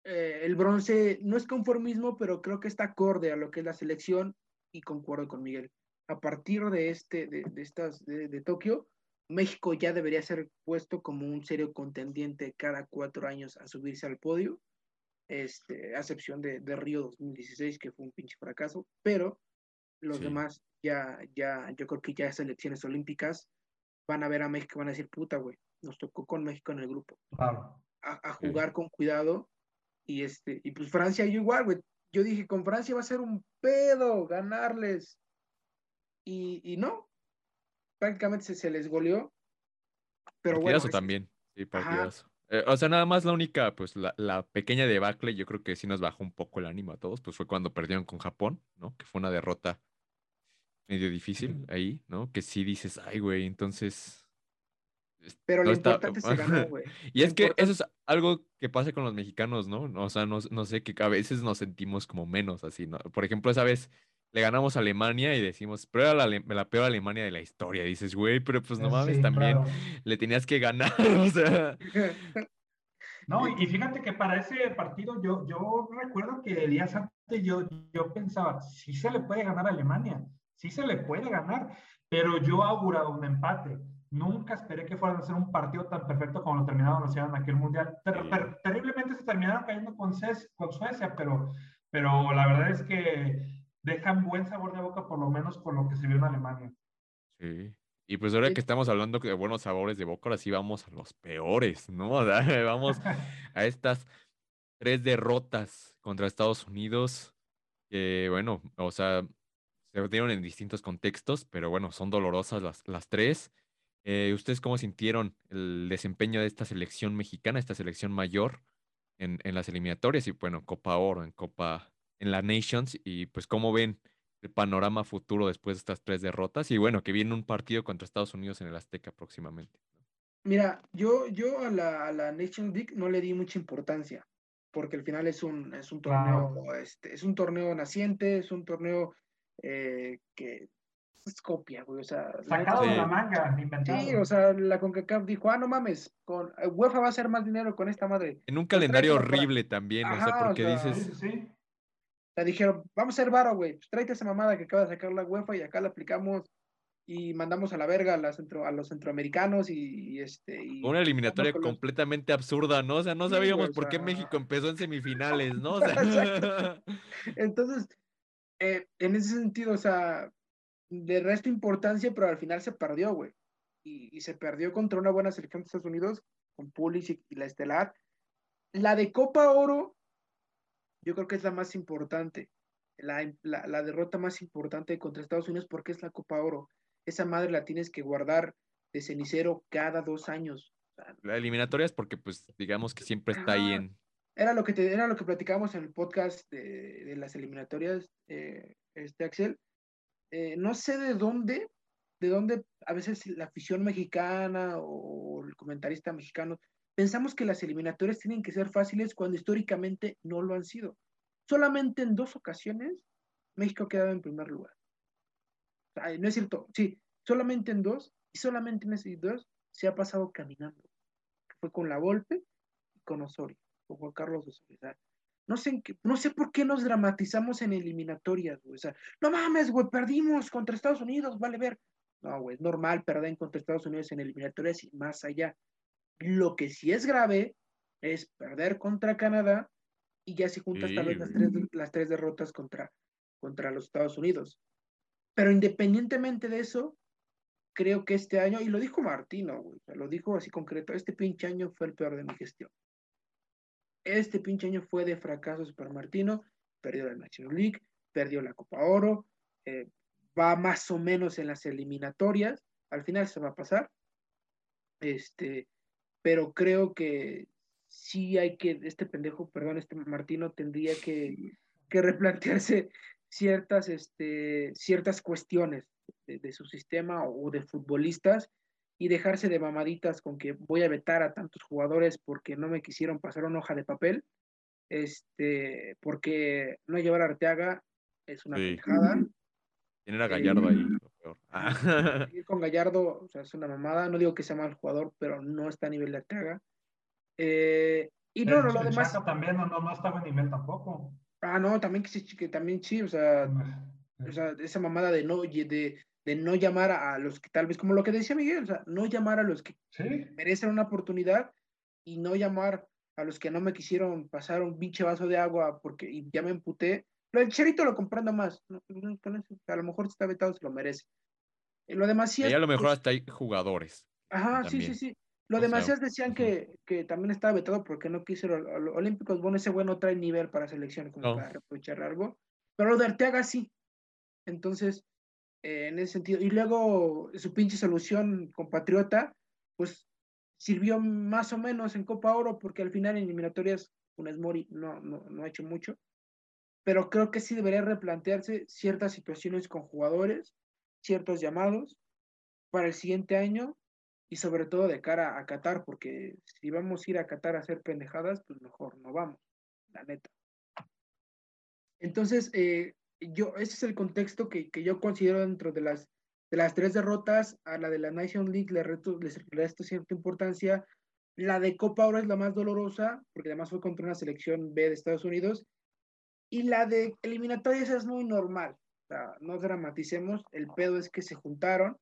Eh, el bronce no es conformismo, pero creo que está acorde a lo que es la selección y concuerdo con Miguel. A partir de, este, de, de estas, de, de Tokio, México ya debería ser puesto como un serio contendiente cada cuatro años a subirse al podio, este, a excepción de, de Río 2016, que fue un pinche fracaso, pero los Sí. demás ya, ya, yo creo que ya selecciones olímpicas van a ver a México van a decir, puta, güey, nos tocó con México en el grupo, Claro. a, a Sí. jugar con cuidado, y este, y pues Francia, yo igual, güey, yo dije, con Francia va a ser un pedo ganarles, y, y no, prácticamente se, se les goleó, pero bueno, partidazo es- también. Sí, partidazo. Eh, o sea, nada más la única, pues la, la pequeña debacle, yo creo que sí nos bajó un poco el ánimo a todos, pues fue cuando perdieron con Japón, ¿no? Que fue una derrota medio difícil ahí, ¿no? Que sí dices, ay, güey, entonces. es- pero no lo está- importante se ganó, güey. Y Lo es que eso es algo que pasa con los mexicanos, ¿no? O sea, no, no sé, que a veces nos sentimos como menos así, ¿no? Por ejemplo, esa vez le ganamos a Alemania y decimos, pero era la, peor Alemania de la historia. dices, güey, pero pues no mames, también le tenías que ganar, o sea. No, y fíjate que para ese partido yo, yo recuerdo que días antes yo, yo pensaba, sí se le puede ganar a Alemania, sí se le puede ganar, pero yo auguraba un empate. Nunca esperé que fuera a ser un partido tan perfecto como lo terminaron haciendo en aquel mundial. terriblemente se terminaron cayendo con, con Suecia, pero, pero la verdad es que dejan buen sabor de boca, por lo menos con lo que se vio en Alemania. Sí. Y pues ahora que estamos hablando de buenos sabores de boca, ahora sí vamos a los peores, ¿no? vamos a estas tres derrotas contra Estados Unidos, que bueno, o sea, se dieron en distintos contextos, pero bueno, son dolorosas las, las tres. Eh, ¿Ustedes cómo sintieron el desempeño de esta selección mexicana, esta selección mayor en, en las eliminatorias y bueno, Copa Oro, en Copa, en la Nations y pues cómo ven el panorama futuro después de estas tres derrotas y bueno, que viene un partido contra Estados Unidos en el Azteca próximamente. Mira, yo, yo a la, a la Nations League no le di mucha importancia porque al final es un, es un torneo, este, es un torneo naciente, es un torneo eh, que es copia, güey, o sea. Sacado de la manga, inventado. Sí, o sea, la CONCACAF dijo, ah, no mames, con eh, UEFA va a hacer más dinero con esta madre. En un calendario horrible también, o sea, porque dices. Sí, Le dijeron, vamos a hacer varo, güey, pues tráete esa mamada que acaba de sacar la UEFA y acá la aplicamos y mandamos a la verga a, a los centroamericanos y, este... Una eliminatoria completamente absurda, ¿no? O sea, no sabíamos por qué México empezó en semifinales, ¿no? O sea... Entonces, eh, en ese sentido, o sea, de resto importancia, pero al final se perdió, güey. Y, se perdió contra una buena selección de Estados Unidos, con Pulisic y, la Estelar. La de Copa Oro, yo creo que es la más importante. La, la, derrota más importante contra Estados Unidos porque es la Copa Oro. Esa madre la tienes que guardar de cenicero cada dos años. La eliminatoria es porque, pues, digamos que siempre está ahí en. Era lo que te, era lo que platicábamos en el podcast de, de las eliminatorias, eh, este Axel, eh, no sé de dónde, de dónde a veces la afición mexicana o el comentarista mexicano pensamos que las eliminatorias tienen que ser fáciles cuando históricamente no lo han sido. Solamente en dos ocasiones México ha quedado en primer lugar. no es cierto, sí, solamente en dos, y solamente en esos dos se ha pasado caminando. fue con la Volpe y con Osorio, con Juan Carlos Osorio. No sé, no sé por qué nos dramatizamos en eliminatorias, güey. No mames, güey, perdimos contra Estados Unidos, vale ver. No, güey, es normal perder contra Estados Unidos en eliminatorias y más allá. Lo que sí es grave es perder contra Canadá y ya si juntas tal vez las tres, las tres derrotas contra, contra los Estados Unidos. Pero independientemente de eso, creo que este año, y lo dijo Martino, güey, lo dijo así concreto, este pinche año fue el peor de mi gestión. Este pinche año fue de fracasos para Martino, perdió la National League, perdió la Copa Oro, eh, va más o menos en las eliminatorias, al final se va a pasar, este, pero creo que sí hay que, este pendejo, perdón, este Martino tendría que, que replantearse ciertas, este, ciertas cuestiones de, de, su sistema o de futbolistas y dejarse de mamaditas con que voy a vetar a tantos jugadores porque no me quisieron pasar una hoja de papel, este, porque no llevar a Arteaga es una sí. Tener a Gallardo ahí, lo peor. Ah. con Gallardo, o sea, es una mamada. No digo que sea mal jugador, pero no está a nivel de Arteaga. Eh, y no, no, lo demás. también no, no, estaba a nivel tampoco. Ah, no, también que sí, que también sí, o sea, o sea, esa mamada de no, de, de no llamar a los que tal vez, como lo que decía Miguel, o sea, no llamar a los que merecen una oportunidad y no llamar a los que no me quisieron pasar un pinche vaso de agua porque y ya me emputé. Lo del Cherito lo comprando más. a lo mejor si está vetado se lo merece. Eh, lo demás sí. Y a lo mejor hasta hay jugadores. Ajá, sí, sí, sí. Lo demás decían que, que, también estaba vetado porque no quiso los Olímpicos. Bueno, ese bueno trae nivel para selección como para reprochar algo. Pero lo de Arteaga sí. Entonces, eh, en ese sentido. Y luego su pinche solución compatriota, pues sirvió más o menos en Copa Oro, porque al final en eliminatorias Funes Mori no, no, no ha hecho mucho. Pero creo que sí debería replantearse ciertas situaciones con jugadores, ciertos llamados para el siguiente año y sobre todo de cara a Qatar, porque si vamos a ir a Qatar a hacer pendejadas, pues mejor no vamos, la neta. Entonces, eh, yo, ese es el contexto que, que yo considero dentro de las, de las tres derrotas, a la de la Nation League le, reto, le cierta importancia, la de Copa Oro es la más dolorosa, porque además fue contra una selección B de Estados Unidos, y la de eliminatorias es muy normal, o sea, no dramaticemos, el pedo es que se juntaron,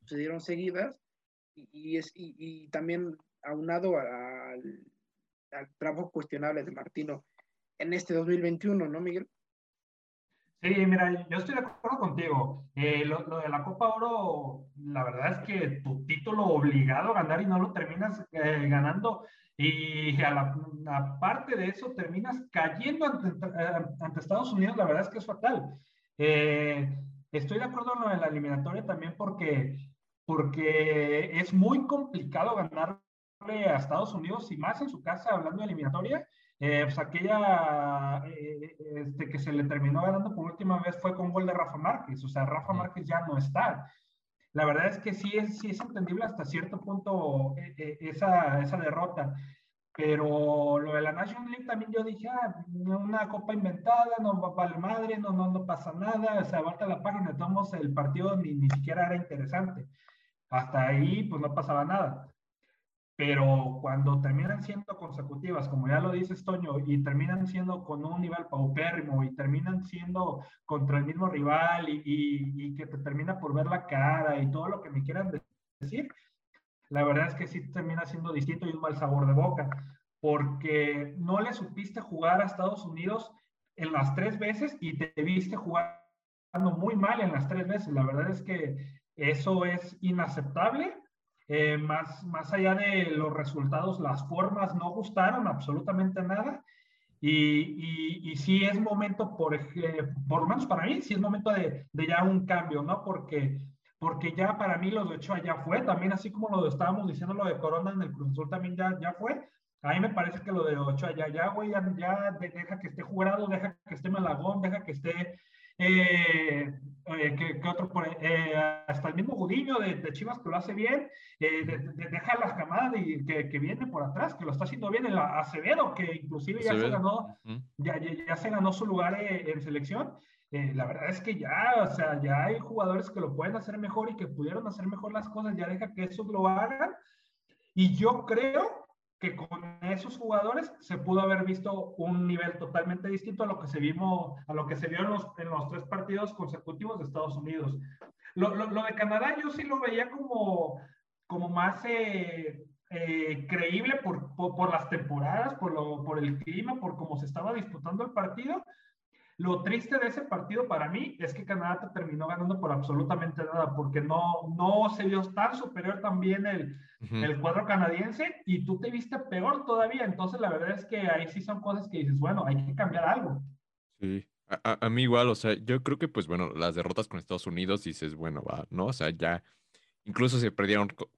sucedieron seguidas, y, y es, y, y, también aunado al, al trabajo cuestionable de Martino en este 2021, ¿no, Miguel? Sí, mira, yo estoy de acuerdo contigo. Eh, lo, lo, de la Copa Oro, la verdad es que tu título obligado a ganar y no lo terminas eh, ganando. Y a la, aparte de eso, terminas cayendo ante, ante, Estados Unidos. La verdad es que es fatal. Eh, estoy de acuerdo en lo de la eliminatoria también porque, porque es muy complicado ganarle a Estados Unidos y más en su casa hablando de eliminatoria eh, pues aquella eh, este, que se le terminó ganando por última vez fue con gol de Rafa Márquez, o sea, Rafa Márquez ya no está. La verdad es que sí es, sí es entendible hasta cierto punto eh, esa, esa derrota, pero lo de la National League también yo dije, ah, una copa inventada, no vale madre, no, no, no pasa nada, se abarca la página, tomamos el partido ni, ni siquiera era interesante. Hasta ahí pues no pasaba nada pero cuando terminan siendo consecutivas, como ya lo dices, Toño, y terminan siendo con un nivel paupérrimo y terminan siendo contra el mismo rival y, y, y, que te termina por ver la cara y todo lo que me quieran decir, la verdad es que sí termina siendo distinto y un mal sabor de boca, porque no le supiste jugar a Estados Unidos en las tres veces y te viste jugando muy mal en las tres veces. La verdad es que eso es inaceptable eh, más, más allá de los resultados, las formas no gustaron absolutamente nada. Y, y, y sí es momento, por, por lo menos para mí, sí es momento de, de, ya un cambio, ¿no? Porque, porque ya para mí lo de Ochoa ya fue, también así como lo estábamos diciendo, lo de Corona en el Cruz Azul también ya, ya fue. A mí me parece que lo de Ochoa ya, ya, güey, ya, ya deja que esté jurado, deja que esté Malagón, deja que esté eh, eh, que, que, otro, eh, hasta el mismo Gudiño de, de, Chivas que lo hace bien, eh, de, de, deja las camadas y que, que, viene por atrás, que lo está haciendo bien, el Acevedo, que inclusive ya, se ganó, uh -huh. ya, ya, ya, se ganó su lugar en selección. la verdad es que ya, o sea, ya hay jugadores que lo pueden hacer mejor y que pudieron hacer mejor las cosas, ya deja que esos lo hagan. Y yo creo que con esos jugadores se pudo haber visto un nivel totalmente distinto a lo que se, vimos, a lo que se vio en los, en los tres partidos consecutivos de Estados Unidos. Lo, lo, de Canadá yo sí lo veía como, como más eh, eh, creíble por, por, por, las temporadas, por, lo, por el clima, por cómo se estaba disputando el partido, lo triste de ese partido para mí es que Canadá te terminó ganando por absolutamente nada, porque no, no se vio tan superior también el, uh -huh. el cuadro canadiense y tú te viste peor todavía. Entonces, la verdad es que ahí sí son cosas que dices, bueno, hay que cambiar algo. Sí, a, a, mí igual, o sea, yo creo que, pues bueno, las derrotas con Estados Unidos dices, bueno, va, ¿no? O sea, ya incluso se perdieron co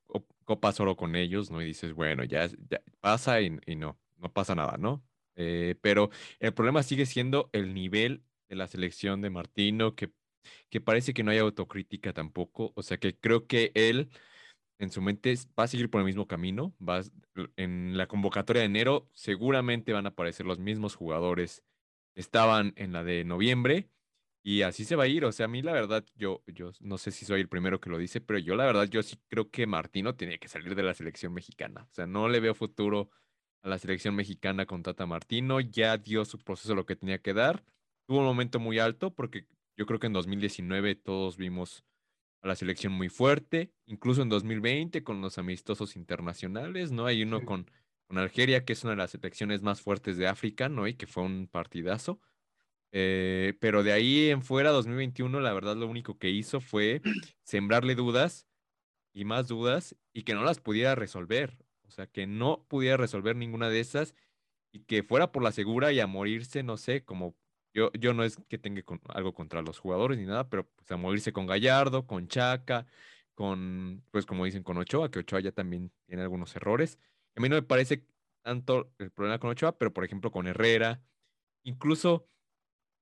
copas oro con ellos, ¿no? Y dices, bueno, ya, ya pasa y, y no, no pasa nada, ¿no? Eh, pero el problema sigue siendo el nivel de la selección de Martino, que, que parece que no hay autocrítica tampoco. O sea que creo que él en su mente va a seguir por el mismo camino. Va, en la convocatoria de enero seguramente van a aparecer los mismos jugadores estaban en la de noviembre. Y así se va a ir. O sea, a mí la verdad, yo, yo no sé si soy el primero que lo dice, pero yo la verdad, yo sí creo que Martino tiene que salir de la selección mexicana. O sea, no le veo futuro a la selección mexicana con Tata Martino, ya dio su proceso lo que tenía que dar. Tuvo un momento muy alto porque yo creo que en 2019 todos vimos a la selección muy fuerte, incluso en 2020 con los amistosos internacionales, ¿no? Hay uno con, con Algeria, que es una de las selecciones más fuertes de África, ¿no? Y que fue un partidazo. Eh, pero de ahí en fuera, 2021, la verdad lo único que hizo fue sembrarle dudas y más dudas y que no las pudiera resolver. Sea, que no pudiera resolver ninguna de esas y que fuera por la segura y a morirse, no sé, como yo, yo no es que tenga con, algo contra los jugadores ni nada, pero pues a morirse con Gallardo, con Chaca, con, pues como dicen, con Ochoa, que Ochoa ya también tiene algunos errores. A mí no me parece tanto el problema con Ochoa, pero por ejemplo con Herrera, incluso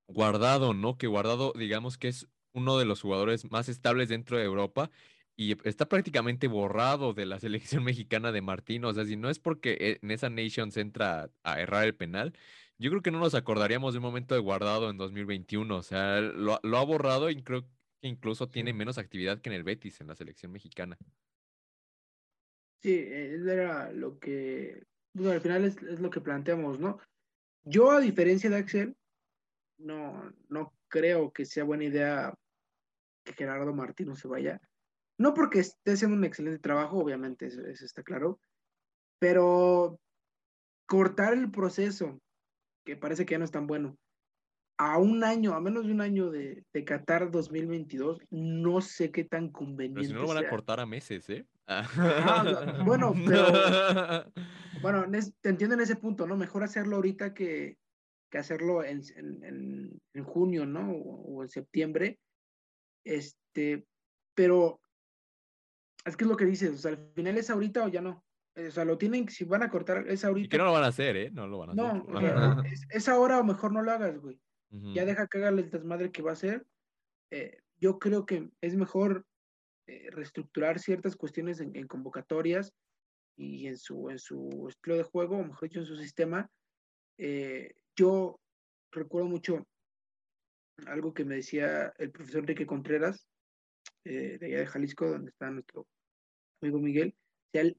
Guardado, ¿no? Que Guardado, digamos que es uno de los jugadores más estables dentro de Europa y está prácticamente borrado de la selección mexicana de Martín. O sea, si no es porque e, en esa Nations entra a errar el penal, yo creo que no nos acordaríamos de un momento de guardado en 2021. O sea, lo, ha borrado y creo que incluso tiene menos actividad que en el Betis, en la selección mexicana. Sí, era lo que, bueno, al final es, es lo que planteamos, ¿no? Yo, a diferencia de Axel, no, no creo que sea buena idea que Gerardo Martino se vaya. No porque esté haciendo un excelente trabajo, obviamente, eso, está claro, pero cortar el proceso, que parece que ya no es tan bueno, a un año, a menos de un año de, de Qatar 2022, no sé qué tan conveniente. Pero si no lo van a cortar a meses, ¿eh? bueno, pero. Bueno, te entiendo en ese punto, ¿no? Mejor hacerlo ahorita que, que hacerlo en, en, en, junio, ¿no? O, en septiembre. Este, pero es que es lo que dices, o sea, al final es ahorita o ya no. O sea, lo tienen, si van a cortar, es ahorita. Y que no lo van a hacer, ¿eh? No lo van a no, hacer. No, es, ahora o mejor no lo hagas, güey. Ya deja que haga el desmadre que va a hacer. Eh, yo creo que es mejor eh, reestructurar ciertas cuestiones en, convocatorias y en su, en su estilo de juego, o mejor dicho, en su sistema. Eh, yo recuerdo mucho algo que me decía el profesor Enrique Contreras, eh, de allá de Jalisco, donde está nuestro amigo Miguel. el,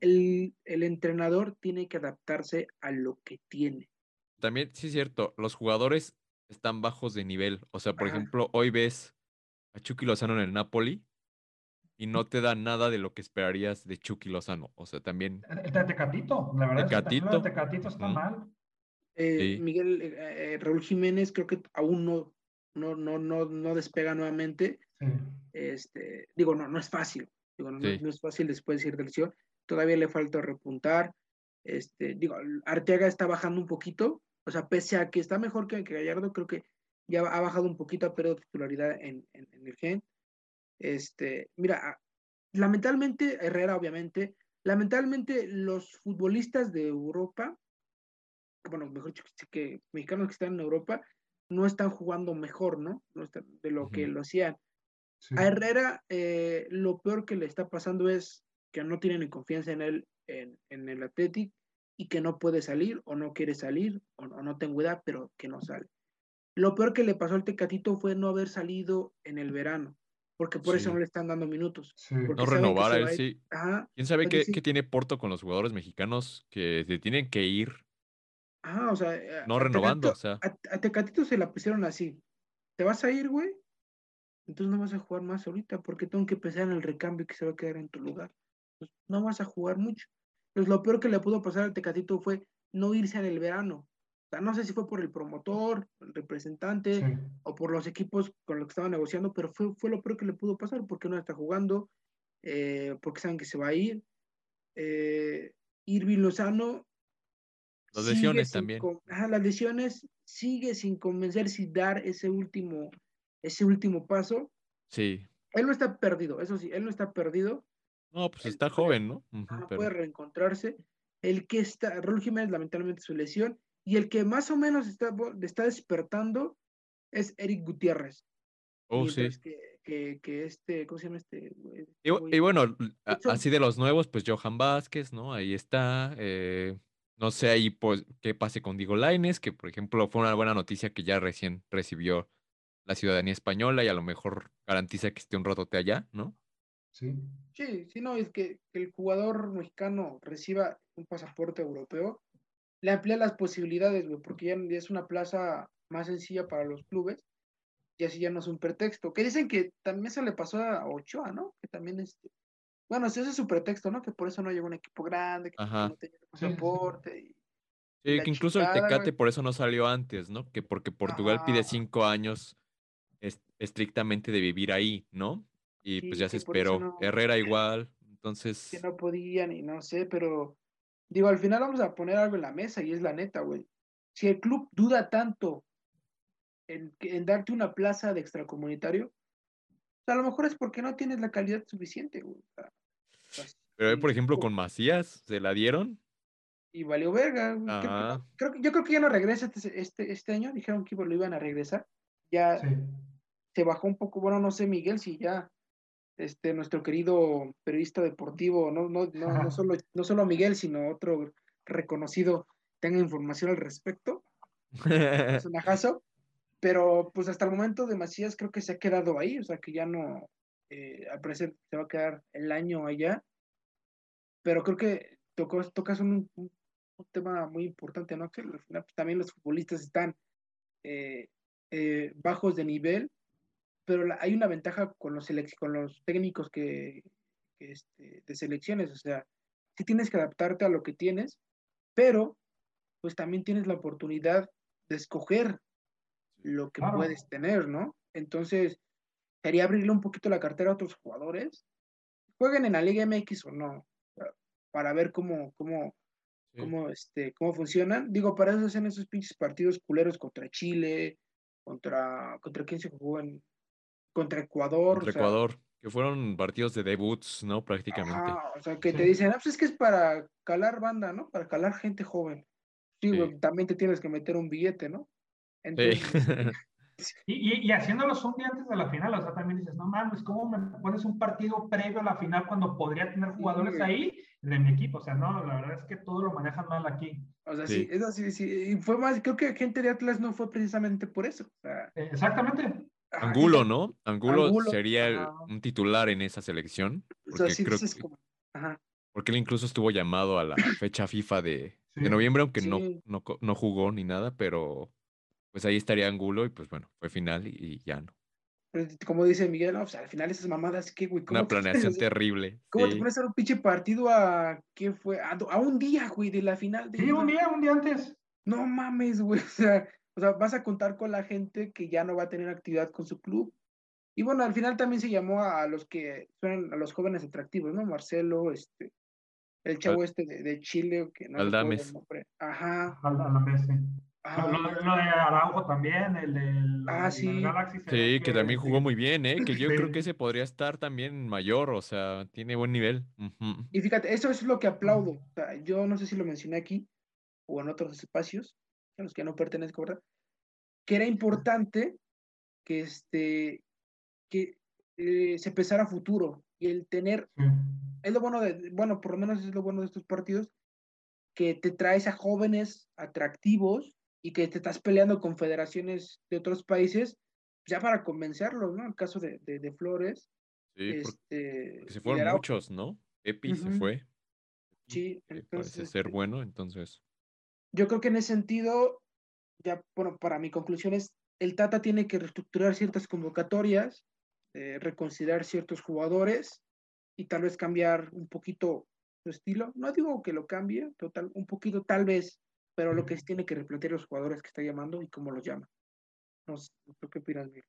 el, entrenador tiene que adaptarse a lo que tiene. También, sí es cierto, los jugadores están bajos de nivel. O sea, por ejemplo, hoy ves a Chucky Lozano en el Napoli y no te da nada de lo que esperarías de Chucky Lozano. O sea, también. El Tecatito, la verdad. Tecatito. Es que el Tecatito está mal. Eh, Miguel eh, eh, Raúl Jiménez creo que aún no, no, no, no, no despega nuevamente. Este, digo, no, no es fácil. Digo, no, es fácil después de ir de lesión. Todavía le falta repuntar. Este, digo, Arteaga está bajando un poquito. O sea, pese a que está mejor que, Gallardo, creo que ya ha bajado un poquito, ha perdido titularidad en, en, en el gen. Este, mira, ah, lamentablemente, Herrera, obviamente, lamentablemente los futbolistas de Europa, bueno, mejor dicho, que mexicanos que están en Europa, no están jugando mejor, ¿no? de lo que lo hacían. A Herrera, eh, lo peor que le está pasando es que no tienen confianza en él, en, el Athletic, y que no puede salir, o no quiere salir, o, o no tengo idea, pero que no sale. Lo peor que le pasó al Tecatito fue no haber salido en el verano porque por eso no le están dando minutos. No renovar a él, sí. ¿Quién sabe qué, tiene Porto con los jugadores mexicanos que se tienen que ir? Ah, o sea. Eh, no renovando, o sea. A, Tecatito se la pusieron así. ¿Te vas a ir, güey? Entonces no vas a jugar más ahorita porque tengo que pensar en el recambio que se va a quedar en tu lugar. Pues, no vas a jugar mucho. Pues lo peor que le pudo pasar al Tecatito fue no irse en el verano no sé si fue por el promotor, el representante o por los equipos con los que estaban negociando, pero fue, fue lo peor que le pudo pasar porque no está jugando, eh, porque saben que se va a ir. Eh, Irving Lozano. Las lesiones también. las lesiones sigue sin convencer si dar ese último, ese último paso. Sí. Él no está perdido, eso sí, él no está perdido. No, pues está joven, ¿no? Puede reencontrarse. El que está, Raúl Jiménez, lamentablemente su lesión, y el que más o menos está, está despertando es Eric Gutiérrez. Oh, sí. Que, que, este, ¿cómo se llama este? Y, bueno, así de los nuevos, pues Johan Vázquez, ¿no? Ahí está. Eh, no sé ahí pues qué pase con Diego Laines, que por ejemplo fue una buena noticia que ya recién recibió la ciudadanía española y a lo mejor garantiza que esté un ratote allá, ¿no? Sí. Sí, sí, no, es que el jugador mexicano reciba un pasaporte europeo le amplía las posibilidades, güey, porque ya, es una plaza más sencilla para los clubes y así ya no es un pretexto. Que dicen que también se le pasó a Ochoa, ¿no? Que también este. Bueno, ese es su pretexto, ¿no? Que por eso no llegó un equipo grande, que no tenía pasaporte. Y, sí, que incluso el Tecate por eso no salió antes, ¿no? Que porque Portugal pide cinco años estrictamente de vivir ahí, ¿no? Y pues ya se esperó. Herrera igual, entonces. Que no podían y no sé, pero Digo, al final vamos a poner algo en la mesa y es la neta, güey. Si el club duda tanto en, en darte una plaza de extracomunitario, a lo mejor es porque no tienes la calidad suficiente, güey. Pero, por ejemplo, con Macías, ¿se la dieron? Y valió verga. Creo, yo creo que ya no regresa este, este, este, año. Dijeron que lo iban a regresar. Ya se bajó un poco. Bueno, no sé, Miguel, si ya este, nuestro querido periodista deportivo, no, no, no, no, solo, no solo Miguel, sino otro reconocido, tenga información al respecto. es un ajazo. Pero pues hasta el momento de Macías creo que se ha quedado ahí, o sea que ya no, eh, al parecer se va a quedar el año allá. Pero creo que tocó, tocas un, un, tema muy importante, ¿no? Que al final pues, también los futbolistas están eh, eh, bajos de nivel pero hay una ventaja con los, con los técnicos que, este, de selecciones, o sea, sí tienes que adaptarte a lo que tienes, pero pues también tienes la oportunidad de escoger lo que puedes tener, ¿no? Entonces, quería abrirle un poquito la cartera a otros jugadores, jueguen en la Liga MX o no, para ver cómo, cómo, cómo, este, cómo funcionan. Digo, para eso hacen esos pinches partidos culeros contra Chile, contra, contra quién se jugó en, contra Ecuador. Contra Ecuador, que fueron partidos de debuts, ¿no? Prácticamente. o sea, que te dicen, ah, pues es que es para calar banda, ¿no? Para calar gente joven. Sí, también te tienes que meter un billete, ¿no? Entonces, y, y, haciéndolos un día antes de la final, o sea, también dices, no mames, ¿cómo me pones un partido previo a la final cuando podría tener jugadores ahí de mi equipo? O sea, no, la verdad es que todo lo manejan mal aquí. O sea, sí, eso sí, sí. Y fue más, creo que gente de Atlas no fue precisamente por eso. Exactamente. Angulo, ¿no? Angulo, sería un titular en esa selección. Porque, creo porque él incluso estuvo llamado a la fecha FIFA de, noviembre, aunque no, no, jugó ni nada, pero pues ahí estaría Angulo y pues bueno, fue final y, ya no. como dice Miguel, no, al final esas mamadas, ¿qué, güey? Una planeación terrible. ¿Cómo te pones a un pinche partido a, ¿qué fue? A, un día, güey, de la final. De sí, un día, un día antes. No mames, güey, o sea, o sea, vas a contar con la gente que ya no va a tener actividad con su club. Y bueno, al final también se llamó a los que son a los jóvenes atractivos, ¿no? Marcelo, este, el chavo este de, Chile, que no Aldames. Ajá. Aldames, sí. Ah, lo, de Araujo también, el del ah, sí. Galaxy. Sí, que también jugó muy bien, ¿eh? Que yo creo que ese podría estar también mayor, o sea, tiene buen nivel. Y fíjate, eso es lo que aplaudo. O sea, yo no sé si lo mencioné aquí o en otros espacios, a los que no pertenezco, ¿verdad? Que era importante que, este, que eh, se pesara futuro y el tener, es lo bueno de, bueno, por lo menos es lo bueno de estos partidos, que te traes a jóvenes atractivos y que te estás peleando con federaciones de otros países, ya para convencerlos, ¿no? El caso de, de, Flores. Sí, este, se fueron muchos, ¿no? Epi se fue. Sí, entonces. Parece ser este bueno, entonces yo creo que en ese sentido, ya bueno, para mi conclusión es, el Tata tiene que reestructurar ciertas convocatorias, eh, reconsiderar ciertos jugadores y tal vez cambiar un poquito su estilo. No digo que lo cambie, total, un poquito tal vez, pero lo que es tiene que replantear los jugadores que está llamando y cómo los llama. No sé, ¿qué opinas, Miguel?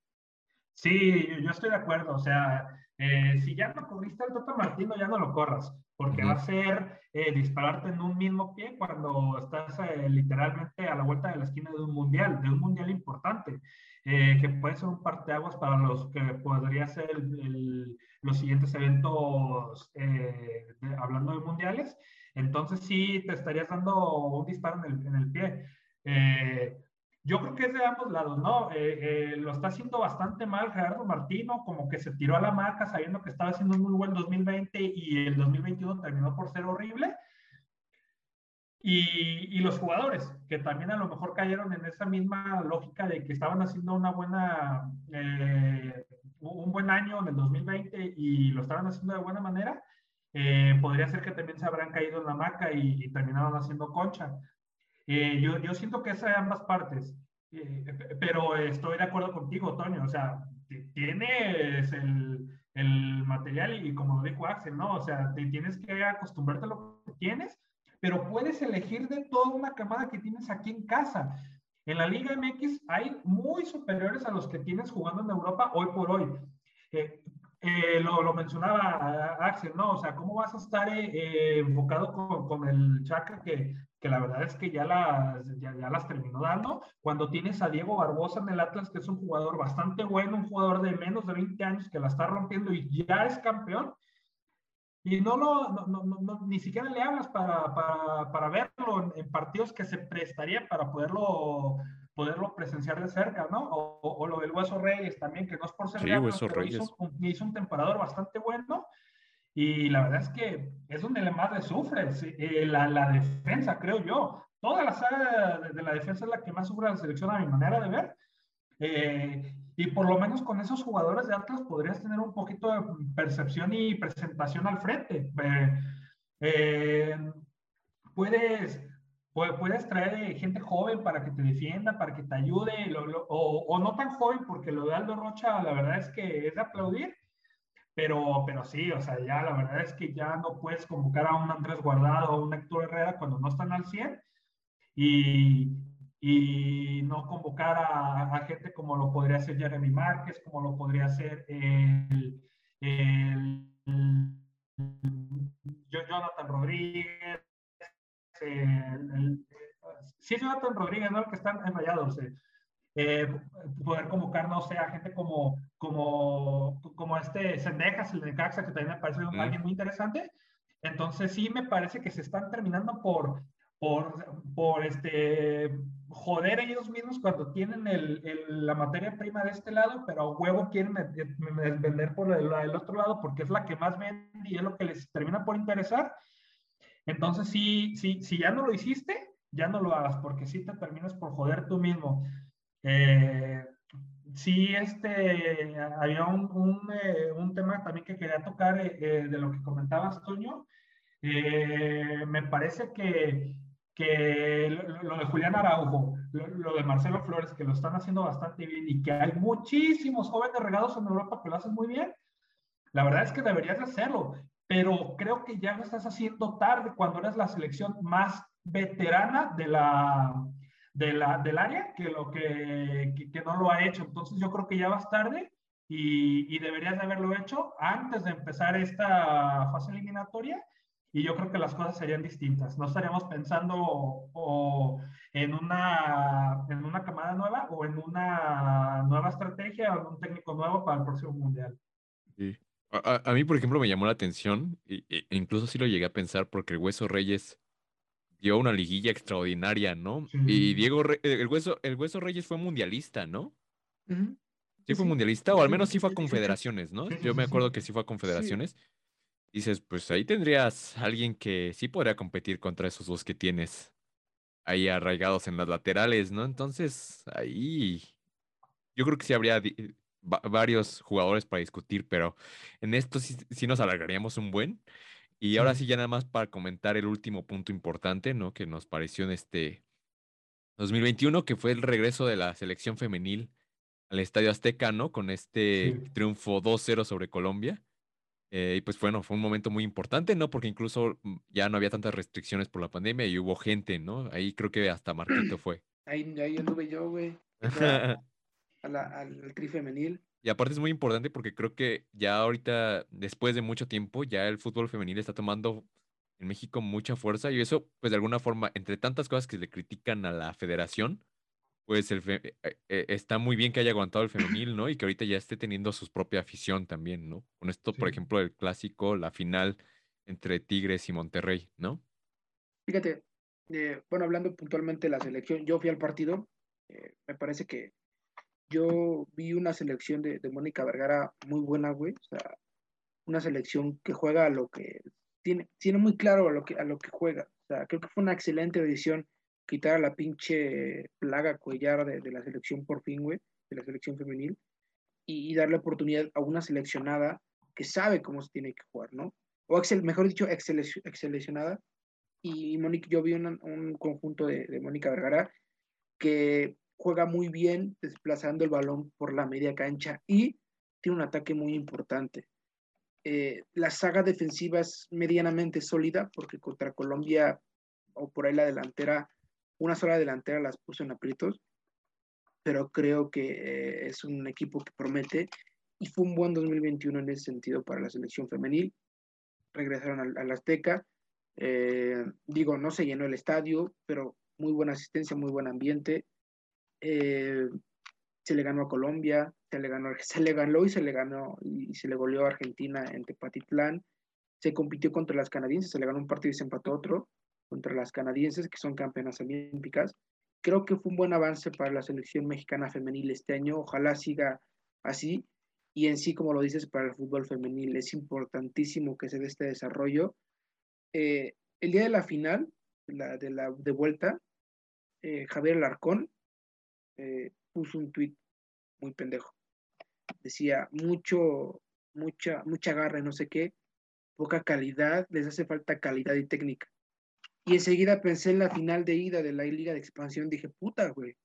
Sí, yo estoy de acuerdo. O sea, eh, si ya no corriste al Toto Martino, ya no lo corras, porque va a ser eh, dispararte en un mismo pie cuando estás eh, literalmente a la vuelta de la esquina de un mundial, de un mundial importante, que puede ser un parteaguas para los que podría ser los siguientes eventos hablando de mundiales. Entonces sí te estarías dando un disparo en el, en el pie. Yo creo que es de ambos lados, ¿no? Eh, eh, lo está haciendo bastante mal Gerardo Martino, como que se tiró a la marca sabiendo que estaba haciendo un muy buen 2020 y el 2021 terminó por ser horrible. Y, y, los jugadores, que también a lo mejor cayeron en esa misma lógica de que estaban haciendo una buena, eh, un buen año en el 2020 y lo estaban haciendo de buena manera, podría ser que también se habrán caído en la maca y, y terminaron haciendo concha. Eh, yo, yo, siento que es de ambas partes, eh, pero estoy de acuerdo contigo, Toño. O sea, tienes el, el material y, como lo dijo Axel, ¿no? O sea, te tienes que acostumbrarte a lo que tienes, pero puedes elegir de toda una camada que tienes aquí en casa. En la Liga MX hay muy superiores a los que tienes jugando en Europa hoy por hoy. Eh, lo, lo, mencionaba Axel, ¿no? O sea, ¿cómo vas a estar enfocado con, con, el Chaca que que la verdad es que ya las, ya, las terminó dando. Cuando tienes a Diego Barbosa en el Atlas, que es un jugador bastante bueno, un jugador de menos de 20 años que la está rompiendo y ya es campeón, y no lo, no, no, ni siquiera le hablas para, para, para verlo en, partidos que se prestaría para poderlo poderlo presenciar de cerca, ¿no? O, lo del Hueso Reyes también, que no es por ser sí, Reyes. Hizo, hizo, un temporador bastante bueno y la verdad es que es donde más le sufre eh, la, la, defensa, creo yo. Toda la saga de, la defensa es la que más sufre la selección a mi manera de ver. Eh, y por lo menos con esos jugadores de Atlas podrías tener un poquito de percepción y presentación al frente. Eh, puedes, puedes traer gente joven para que te defienda, para que te ayude, o, o, no tan joven, porque lo de Aldo Rocha, la verdad es que es de aplaudir, pero, pero sí, o sea, ya la verdad es que ya no puedes convocar a un Andrés Guardado o un Héctor Herrera cuando no están al 100 y, y no convocar a, gente como lo podría hacer Jeremy Márquez, como lo podría hacer el, el, Jonathan Rodríguez, el, sí Jonathan Rodríguez, ¿no? El que están enrayados. Eh, eh, poder convocar, no sé, a gente como, como, como este Sendejas, el de Caxa, que también me parece alguien muy interesante. Entonces sí me parece que se están terminando por, por, por este, joder ellos mismos cuando tienen el, el, la materia prima de este lado, pero a huevo quieren vender por el, el, otro lado porque es la que más vende y es lo que les termina por interesar. Entonces, sí, sí, si ya no lo hiciste, ya no lo hagas porque si te terminas por joder tú mismo. Eh, sí, este, había un, un, eh, un, tema también que quería tocar eh, eh, de lo que comentabas, Toño. me parece que que lo, de Julián Araujo, lo, de Marcelo Flores, que lo están haciendo bastante bien y que hay muchísimos jóvenes regados en Europa que lo hacen muy bien, la verdad es que deberías de hacerlo, pero creo que ya lo estás haciendo tarde cuando eres la selección más veterana de la, de la, del área que, lo que, que, no lo ha hecho. Entonces yo creo que ya vas tarde y, y deberías de haberlo hecho antes de empezar esta fase eliminatoria y yo creo que las cosas serían distintas. No estaríamos pensando o, en, una, en una camada nueva o en una nueva estrategia o en un técnico nuevo para el próximo mundial. Sí. A, mí, por ejemplo, me llamó la atención, e, incluso sí lo llegué a pensar, porque el Hueso Reyes dio una liguilla extraordinaria, ¿no? Y Diego, el Hueso, el Hueso Reyes fue mundialista, ¿no? Sí, fue mundialista, o al menos sí fue a confederaciones, ¿no? Yo me acuerdo que sí fue a confederaciones dices, pues ahí tendrías alguien que sí podría competir contra esos dos que tienes ahí arraigados en las laterales, ¿no? Entonces, ahí yo creo que sí habría varios jugadores para discutir, pero en esto sí, nos alargaríamos un buen. Y ahora sí, ya nada más para comentar el último punto importante, ¿no? Que nos pareció en este 2021, que fue el regreso de la selección femenil al Estadio Azteca, ¿no? Con este triunfo 2-0 sobre Colombia. Eh, y pues bueno, fue un momento muy importante, ¿no? Porque incluso mm, ya no había tantas restricciones por la pandemia y hubo gente, ¿no? Ahí creo que hasta Marquito fue. Ahí, ahí anduve yo, güey. al tri femenil. Y aparte es muy importante porque creo que ya ahorita, después de mucho tiempo, ya el fútbol femenil está tomando en México mucha fuerza y eso, pues de alguna forma, entre tantas cosas que le critican a la federación, pues el eh, eh, está muy bien que haya aguantado el femenil, ¿no? Y que ahorita ya esté teniendo su propia afición también, ¿no? Con esto, por ejemplo, el clásico, la final entre Tigres y Monterrey, ¿no? Fíjate, eh, bueno, hablando puntualmente de la selección, yo fui al partido, me parece que yo vi una selección de, Mónica Vergara muy buena, güey, o sea, una selección que juega a lo que, tiene, tiene muy claro a lo que, a lo que juega, o sea, creo que fue una excelente edición quitar a la pinche plaga cuellar de, la selección por fin, güey, de la selección femenil, y, darle oportunidad a una seleccionada que sabe cómo se tiene que jugar, ¿no? O excel, mejor dicho, seleccionada. Y Mónica, yo vi un conjunto de, de Mónica Vergara que juega muy bien desplazando el balón por la media cancha y tiene un ataque muy importante. Eh, la saga defensiva es medianamente sólida porque contra Colombia o por ahí la delantera una sola delantera las puso en aprietos, pero creo que es un equipo que promete y fue un buen 2021 en ese sentido para la selección femenil. Regresaron al, Azteca. Eh, digo, no se llenó el estadio, pero muy buena asistencia, muy buen ambiente. Eh, se le ganó a Colombia, se le ganó, se le ganó y se le ganó y se le goleó a Argentina en Tepatitlán. Se compitió contra las canadienses, se le ganó un partido y se empató otro contra las canadienses, que son campeonas olímpicas. creo que fue un buen avance para la selección mexicana femenil este año. Ojalá siga así. Y en sí, como lo dices, para el fútbol femenil es importantísimo que se dé este desarrollo. Eh, el día de la final, la, de la vuelta, eh, Javier Larcón eh, puso un tuit muy pendejo. Decía, mucho, mucha, mucha garra y no sé qué, poca calidad, les hace falta calidad y técnica. Y enseguida pensé en la final de ida de la Liga de Expansión, dije, puta, güey,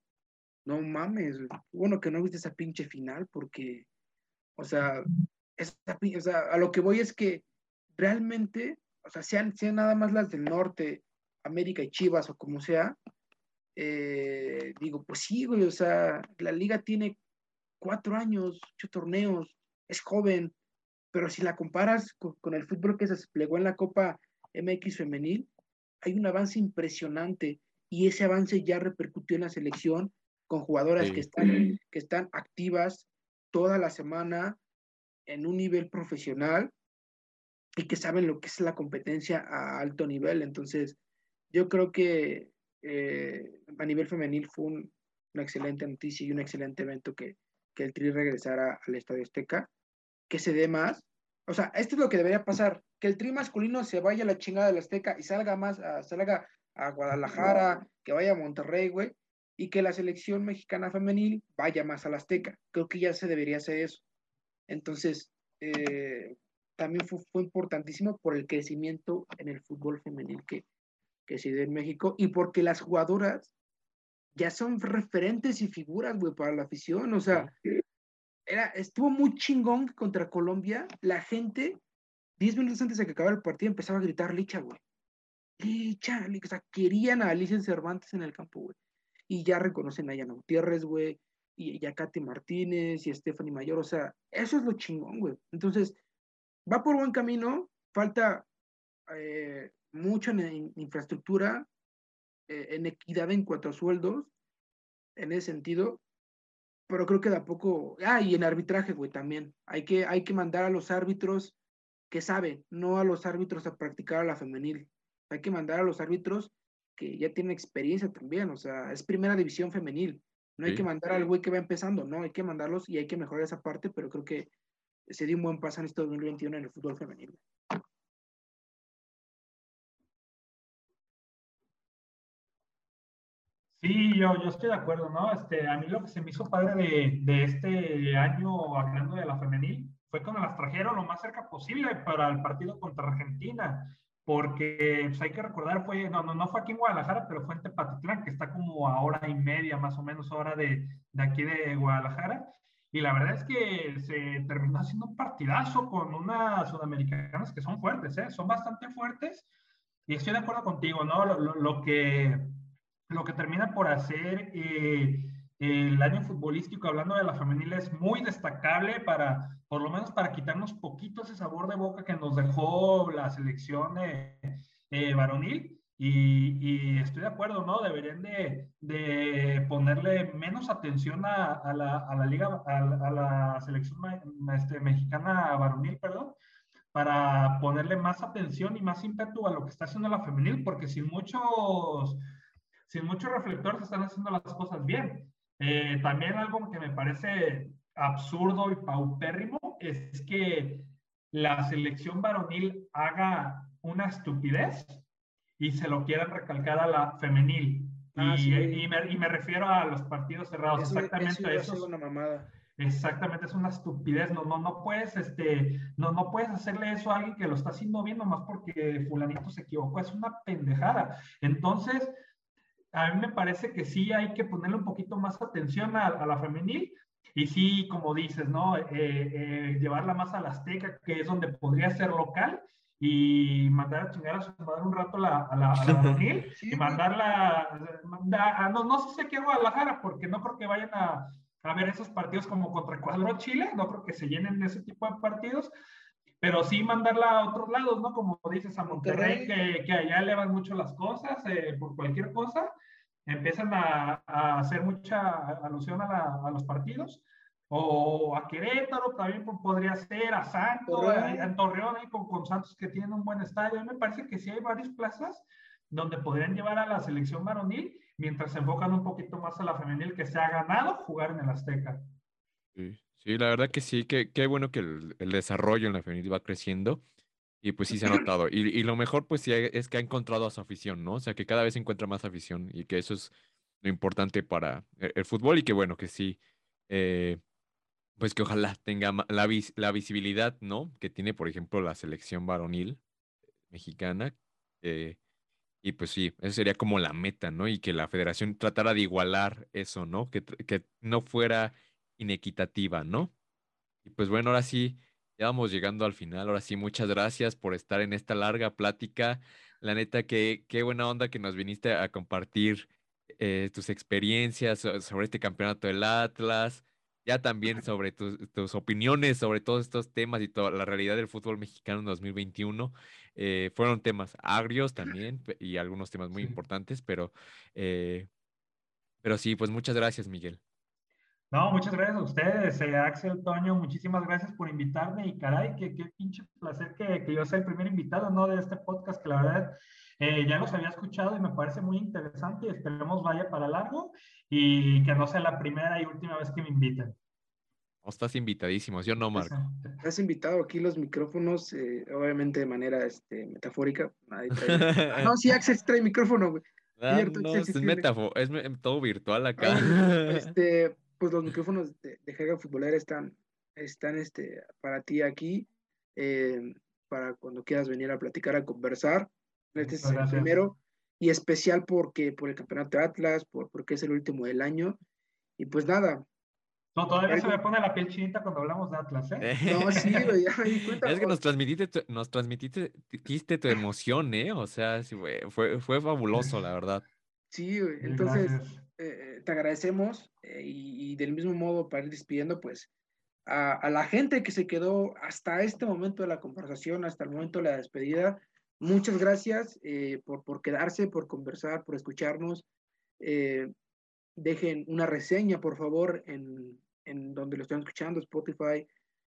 no mames, bueno que no viste esa pinche final, porque, o sea, o sea, a lo que voy es que realmente, o sea, sean, sean nada más las del norte, América y Chivas o como sea, eh, digo, pues sí, güey, o sea, la liga tiene cuatro años, ocho torneos, es joven, pero si la comparas con, el fútbol que se desplegó en la Copa MX femenil, hay un avance impresionante y ese avance ya repercutió en la selección con jugadoras que, están, que están activas toda la semana en un nivel profesional y que saben lo que es la competencia a alto nivel. Entonces, yo creo que eh, a nivel femenil fue una excelente noticia y un excelente evento que, que el Tri regresara al Estadio Azteca, que se dé más. O sea, esto es lo que debería pasar, que el Tri masculino se vaya a la chingada del Azteca y salga más, a, salga a Guadalajara, que vaya a Monterrey, güey, y que la selección mexicana femenil vaya más al Azteca. Creo que ya se debería hacer eso. Entonces, eh, también fue, fue, importantísimo por el crecimiento en el fútbol femenil que, que se dio en México y porque las jugadoras ya son referentes y figuras, güey, para la afición. O sea, era, estuvo muy chingón contra Colombia. La gente, 10 minutos antes de que acabara el partido, empezaba a gritar Licha, güey. Licha, Licha. O sea, querían a Alicia Cervantes en el campo, güey. Y ya reconocen a Yana Gutiérrez, güey. Y, a Katy Martínez y a Stephanie Mayor. O sea, eso es lo chingón, güey. Entonces, va por buen camino. Falta eh, mucho en, infraestructura, eh, en equidad en cuanto a sueldos, en ese sentido, pero creo que de a poco, ah, y en arbitraje, güey, también. Hay que, hay que mandar a los árbitros que saben, no a los árbitros a practicar a la femenil. Hay que mandar a los árbitros que ya tienen experiencia también, o sea, es primera división femenil. No hay que mandar al güey que va empezando, no, hay que mandarlos y hay que mejorar esa parte, pero creo que se dio un buen paso en este 2021 en el fútbol femenil. Sí, yo, yo estoy de acuerdo, ¿no? Este, a mí lo que se me hizo padre de, de este año, hablando de la femenil, fue cuando las trajeron lo más cerca posible para el partido contra Argentina, porque pues, hay que recordar, fue, no, no, no fue aquí en Guadalajara, pero fue en Tepatitlán, que está como a hora y media más o menos hora de, de aquí de Guadalajara, y la verdad es que se terminó haciendo un partidazo con unas sudamericanas que son fuertes, ¿eh? Son bastante fuertes, y estoy de acuerdo contigo, ¿no? lo, lo que lo que termina por hacer eh, el año futbolístico, hablando de la femenil, es muy destacable para, por lo menos para quitarnos poquito ese sabor de boca que nos dejó la selección eh, varonil. Y, estoy de acuerdo, ¿no? Deberían de, ponerle menos atención a, a, la, a la, liga, a, la selección este, mexicana varonil, perdón, para ponerle más atención y más ímpetu a lo que está haciendo la femenil, porque sin muchos sin mucho reflector se están haciendo las cosas bien. Eh, también algo que me parece absurdo y paupérrimo es que la selección varonil haga una estupidez y se lo quieran recalcar a la femenil. Ah, y, y, me, y, me, refiero a los partidos cerrados. Exactamente eso. Es una mamada. Exactamente, es una estupidez. No, no, no puedes, este, no, no puedes hacerle eso a alguien que lo está haciendo bien nomás porque fulanito se equivocó. Es una pendejada. Entonces, a mí me parece que sí hay que ponerle un poquito más atención a, la femenil y sí, como dices, ¿no? Eh, eh, llevarla más a la Azteca, que es donde podría ser local y mandar a chingar a su madre un rato la, a la, femenil y mandarla, no, no sé si aquí a Guadalajara, porque no creo que vayan a, a ver esos partidos como contra Ecuador Chile, no creo que se llenen ese tipo de partidos, pero sí mandarla a otros lados, ¿no? Como dices, a Monterrey, que, que allá elevan mucho las cosas eh, por cualquier cosa, empiezan a, a hacer mucha alusión a, a, los partidos, o a Querétaro también podría ser, a Santos, en Torreón, con, con, Santos que tienen un buen estadio, me parece que sí hay varias plazas donde podrían llevar a la selección varonil mientras se enfocan un poquito más a la femenil que se ha ganado jugar en el Azteca. Sí, la verdad que sí, que qué bueno que el, desarrollo en la femenil va creciendo y pues sí se ha notado. Y, lo mejor pues sí es que ha encontrado a su afición, ¿no? O sea, que cada vez encuentra más afición y que eso es lo importante para e, el, fútbol y que bueno, que sí, eh, pues que ojalá tenga la, la visibilidad, ¿no? Que tiene, por ejemplo, la selección varonil mexicana. y pues sí, esa sería como la meta, ¿no? Y que la federación tratara de igualar eso, ¿no? Que, que no fuera inequitativa, ¿no? Y pues bueno, ahora sí, ya vamos llegando al final. Ahora sí, muchas gracias por estar en esta larga plática. La neta, que qué buena onda que nos viniste a compartir eh, tus experiencias sobre este campeonato del Atlas, ya también sobre tus, opiniones sobre todos estos temas y toda la realidad del fútbol mexicano en 2021. Eh, fueron temas agrios también y algunos temas muy importantes, pero, eh, pero sí, pues muchas gracias, Miguel. No, muchas gracias a ustedes, eh, Axel, Toño, muchísimas gracias por invitarme y caray, qué, qué pinche placer que, que, yo sea el primer invitado, ¿no? De este podcast, que la verdad eh, ya los había escuchado y me parece muy interesante y esperemos vaya para largo y que no sea la primera y última vez que me inviten. estás invitadísimo, yo no, Marco. Has invitado aquí los micrófonos, eh, obviamente de manera este, metafórica. ah, no, sí, Axel trae micrófono, güey. Ah, no, es, es todo virtual acá. este, pues los micrófonos de, de Jerga Futbolera están, están este, para ti aquí, eh, para cuando quieras venir a platicar, a conversar. Este es el primero y especial porque por el campeonato de Atlas, por, porque es el último del año. Y pues nada. No, todavía se me pone la piel chinita cuando hablamos de Atlas, ¿eh? No, sí, güey, ya me di cuenta. Es que nos transmitiste, nos transmitiste tu emoción, ¿eh? O sea, sí, fue, fue fabuloso, la verdad. Sí, güey. Entonces, eh, te agradecemos eh, y, del mismo modo para ir despidiendo, pues, a, la gente que se quedó hasta este momento de la conversación, hasta el momento de la despedida. Muchas gracias eh, por, por, quedarse, por conversar, por escucharnos. dejen una reseña, por favor, en, en donde lo están escuchando, Spotify,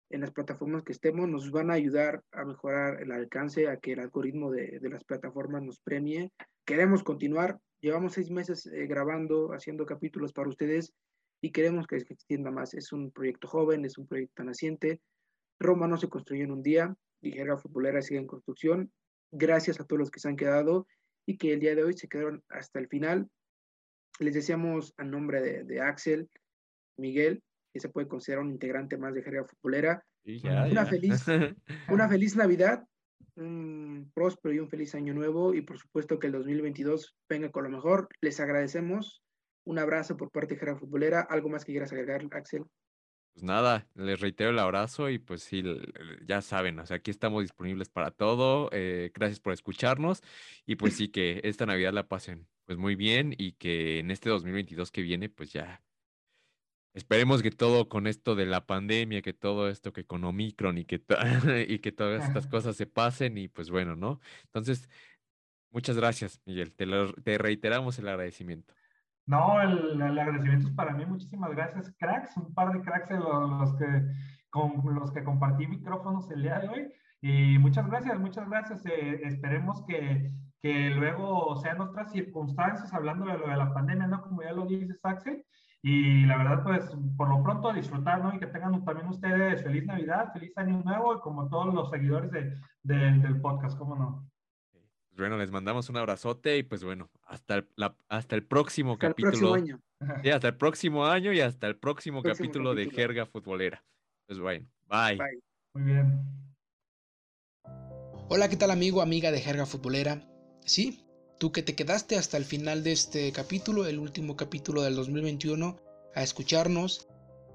en las plataformas que estemos, nos van a ayudar a mejorar el alcance, a que el algoritmo de, de las plataformas nos premie. Queremos continuar, Llevamos seis meses eh, grabando, haciendo capítulos para ustedes y queremos que se extienda más. Es un proyecto joven, es un proyecto naciente. Roma no se construyó en un día, Ligera Futbolera sigue en construcción. Gracias a todos los que se han quedado y que el día de hoy se quedaron hasta el final. Les deseamos a nombre de, Axel, Miguel, que se puede considerar un integrante más de Jerga Futbolera, una, Feliz, una feliz Navidad un próspero y un feliz año nuevo y por supuesto que el 2022 venga con lo mejor. Les agradecemos. Un abrazo por parte de Jera Futbolera. ¿Algo más que quieras agregar, Axel? Pues nada, les reitero el abrazo y pues sí, ya saben, o sea, aquí estamos disponibles para todo. Eh, gracias por escucharnos y pues sí que esta Navidad la pasen pues muy bien y que en este 2022 que viene pues ya Esperemos que todo con esto de la pandemia, que todo esto que con Omicron y que, y que todas estas cosas se pasen y pues bueno, ¿no? Entonces, muchas gracias, Miguel. Te, te reiteramos el agradecimiento. No, el, agradecimiento es para mí. Muchísimas gracias, cracks. Un par de cracks los, que, con los que compartí micrófonos el día de hoy. Y muchas gracias, muchas gracias. Eh, esperemos que, que luego sean otras circunstancias, hablando de lo de la pandemia, ¿no? Como ya lo dices, Axel. Y la verdad, pues por lo pronto disfrutar, ¿no? Y que tengan también ustedes feliz Navidad, feliz Año Nuevo y como todos los seguidores de, del podcast, ¿cómo no? Pues bueno, les mandamos un abrazote y pues bueno, hasta el, hasta el próximo capítulo. El próximo año. Sí, hasta el próximo año y hasta el próximo, capítulo, de Jerga Futbolera. Pues bueno, bye. bye. Muy bien. Hola, ¿qué tal amigo, amiga de Jerga Futbolera? Sí, Tú que te quedaste hasta el final de este capítulo, el último capítulo del 2021, a escucharnos,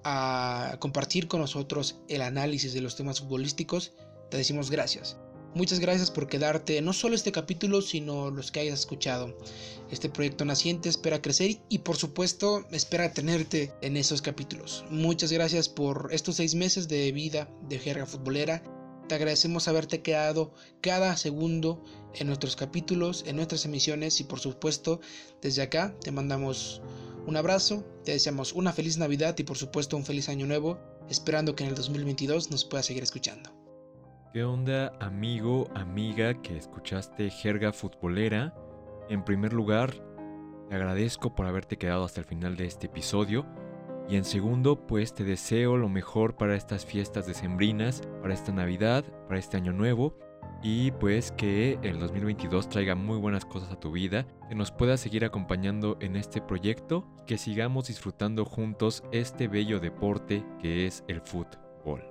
a compartir con nosotros el análisis de los temas futbolísticos, te decimos gracias. Muchas gracias por quedarte no solo este capítulo, sino los que hayas escuchado. Este proyecto naciente espera crecer y por supuesto espera tenerte en esos capítulos. Muchas gracias por estos seis meses de vida de jerga futbolera te agradecemos haberte quedado cada segundo en nuestros capítulos, en nuestras emisiones y por supuesto desde acá te mandamos un abrazo, te deseamos una feliz Navidad y por supuesto un feliz año nuevo, esperando que en el 2022 nos puedas seguir escuchando. ¿Qué onda amigo, amiga que escuchaste Jerga Futbolera? En primer lugar, te agradezco por haberte quedado hasta el final de este episodio. Y en segundo, pues te deseo lo mejor para estas fiestas decembrinas, para esta Navidad, para este año nuevo. Y pues que el 2022 traiga muy buenas cosas a tu vida, que nos puedas seguir acompañando en este proyecto, que sigamos disfrutando juntos este bello deporte que es el fútbol.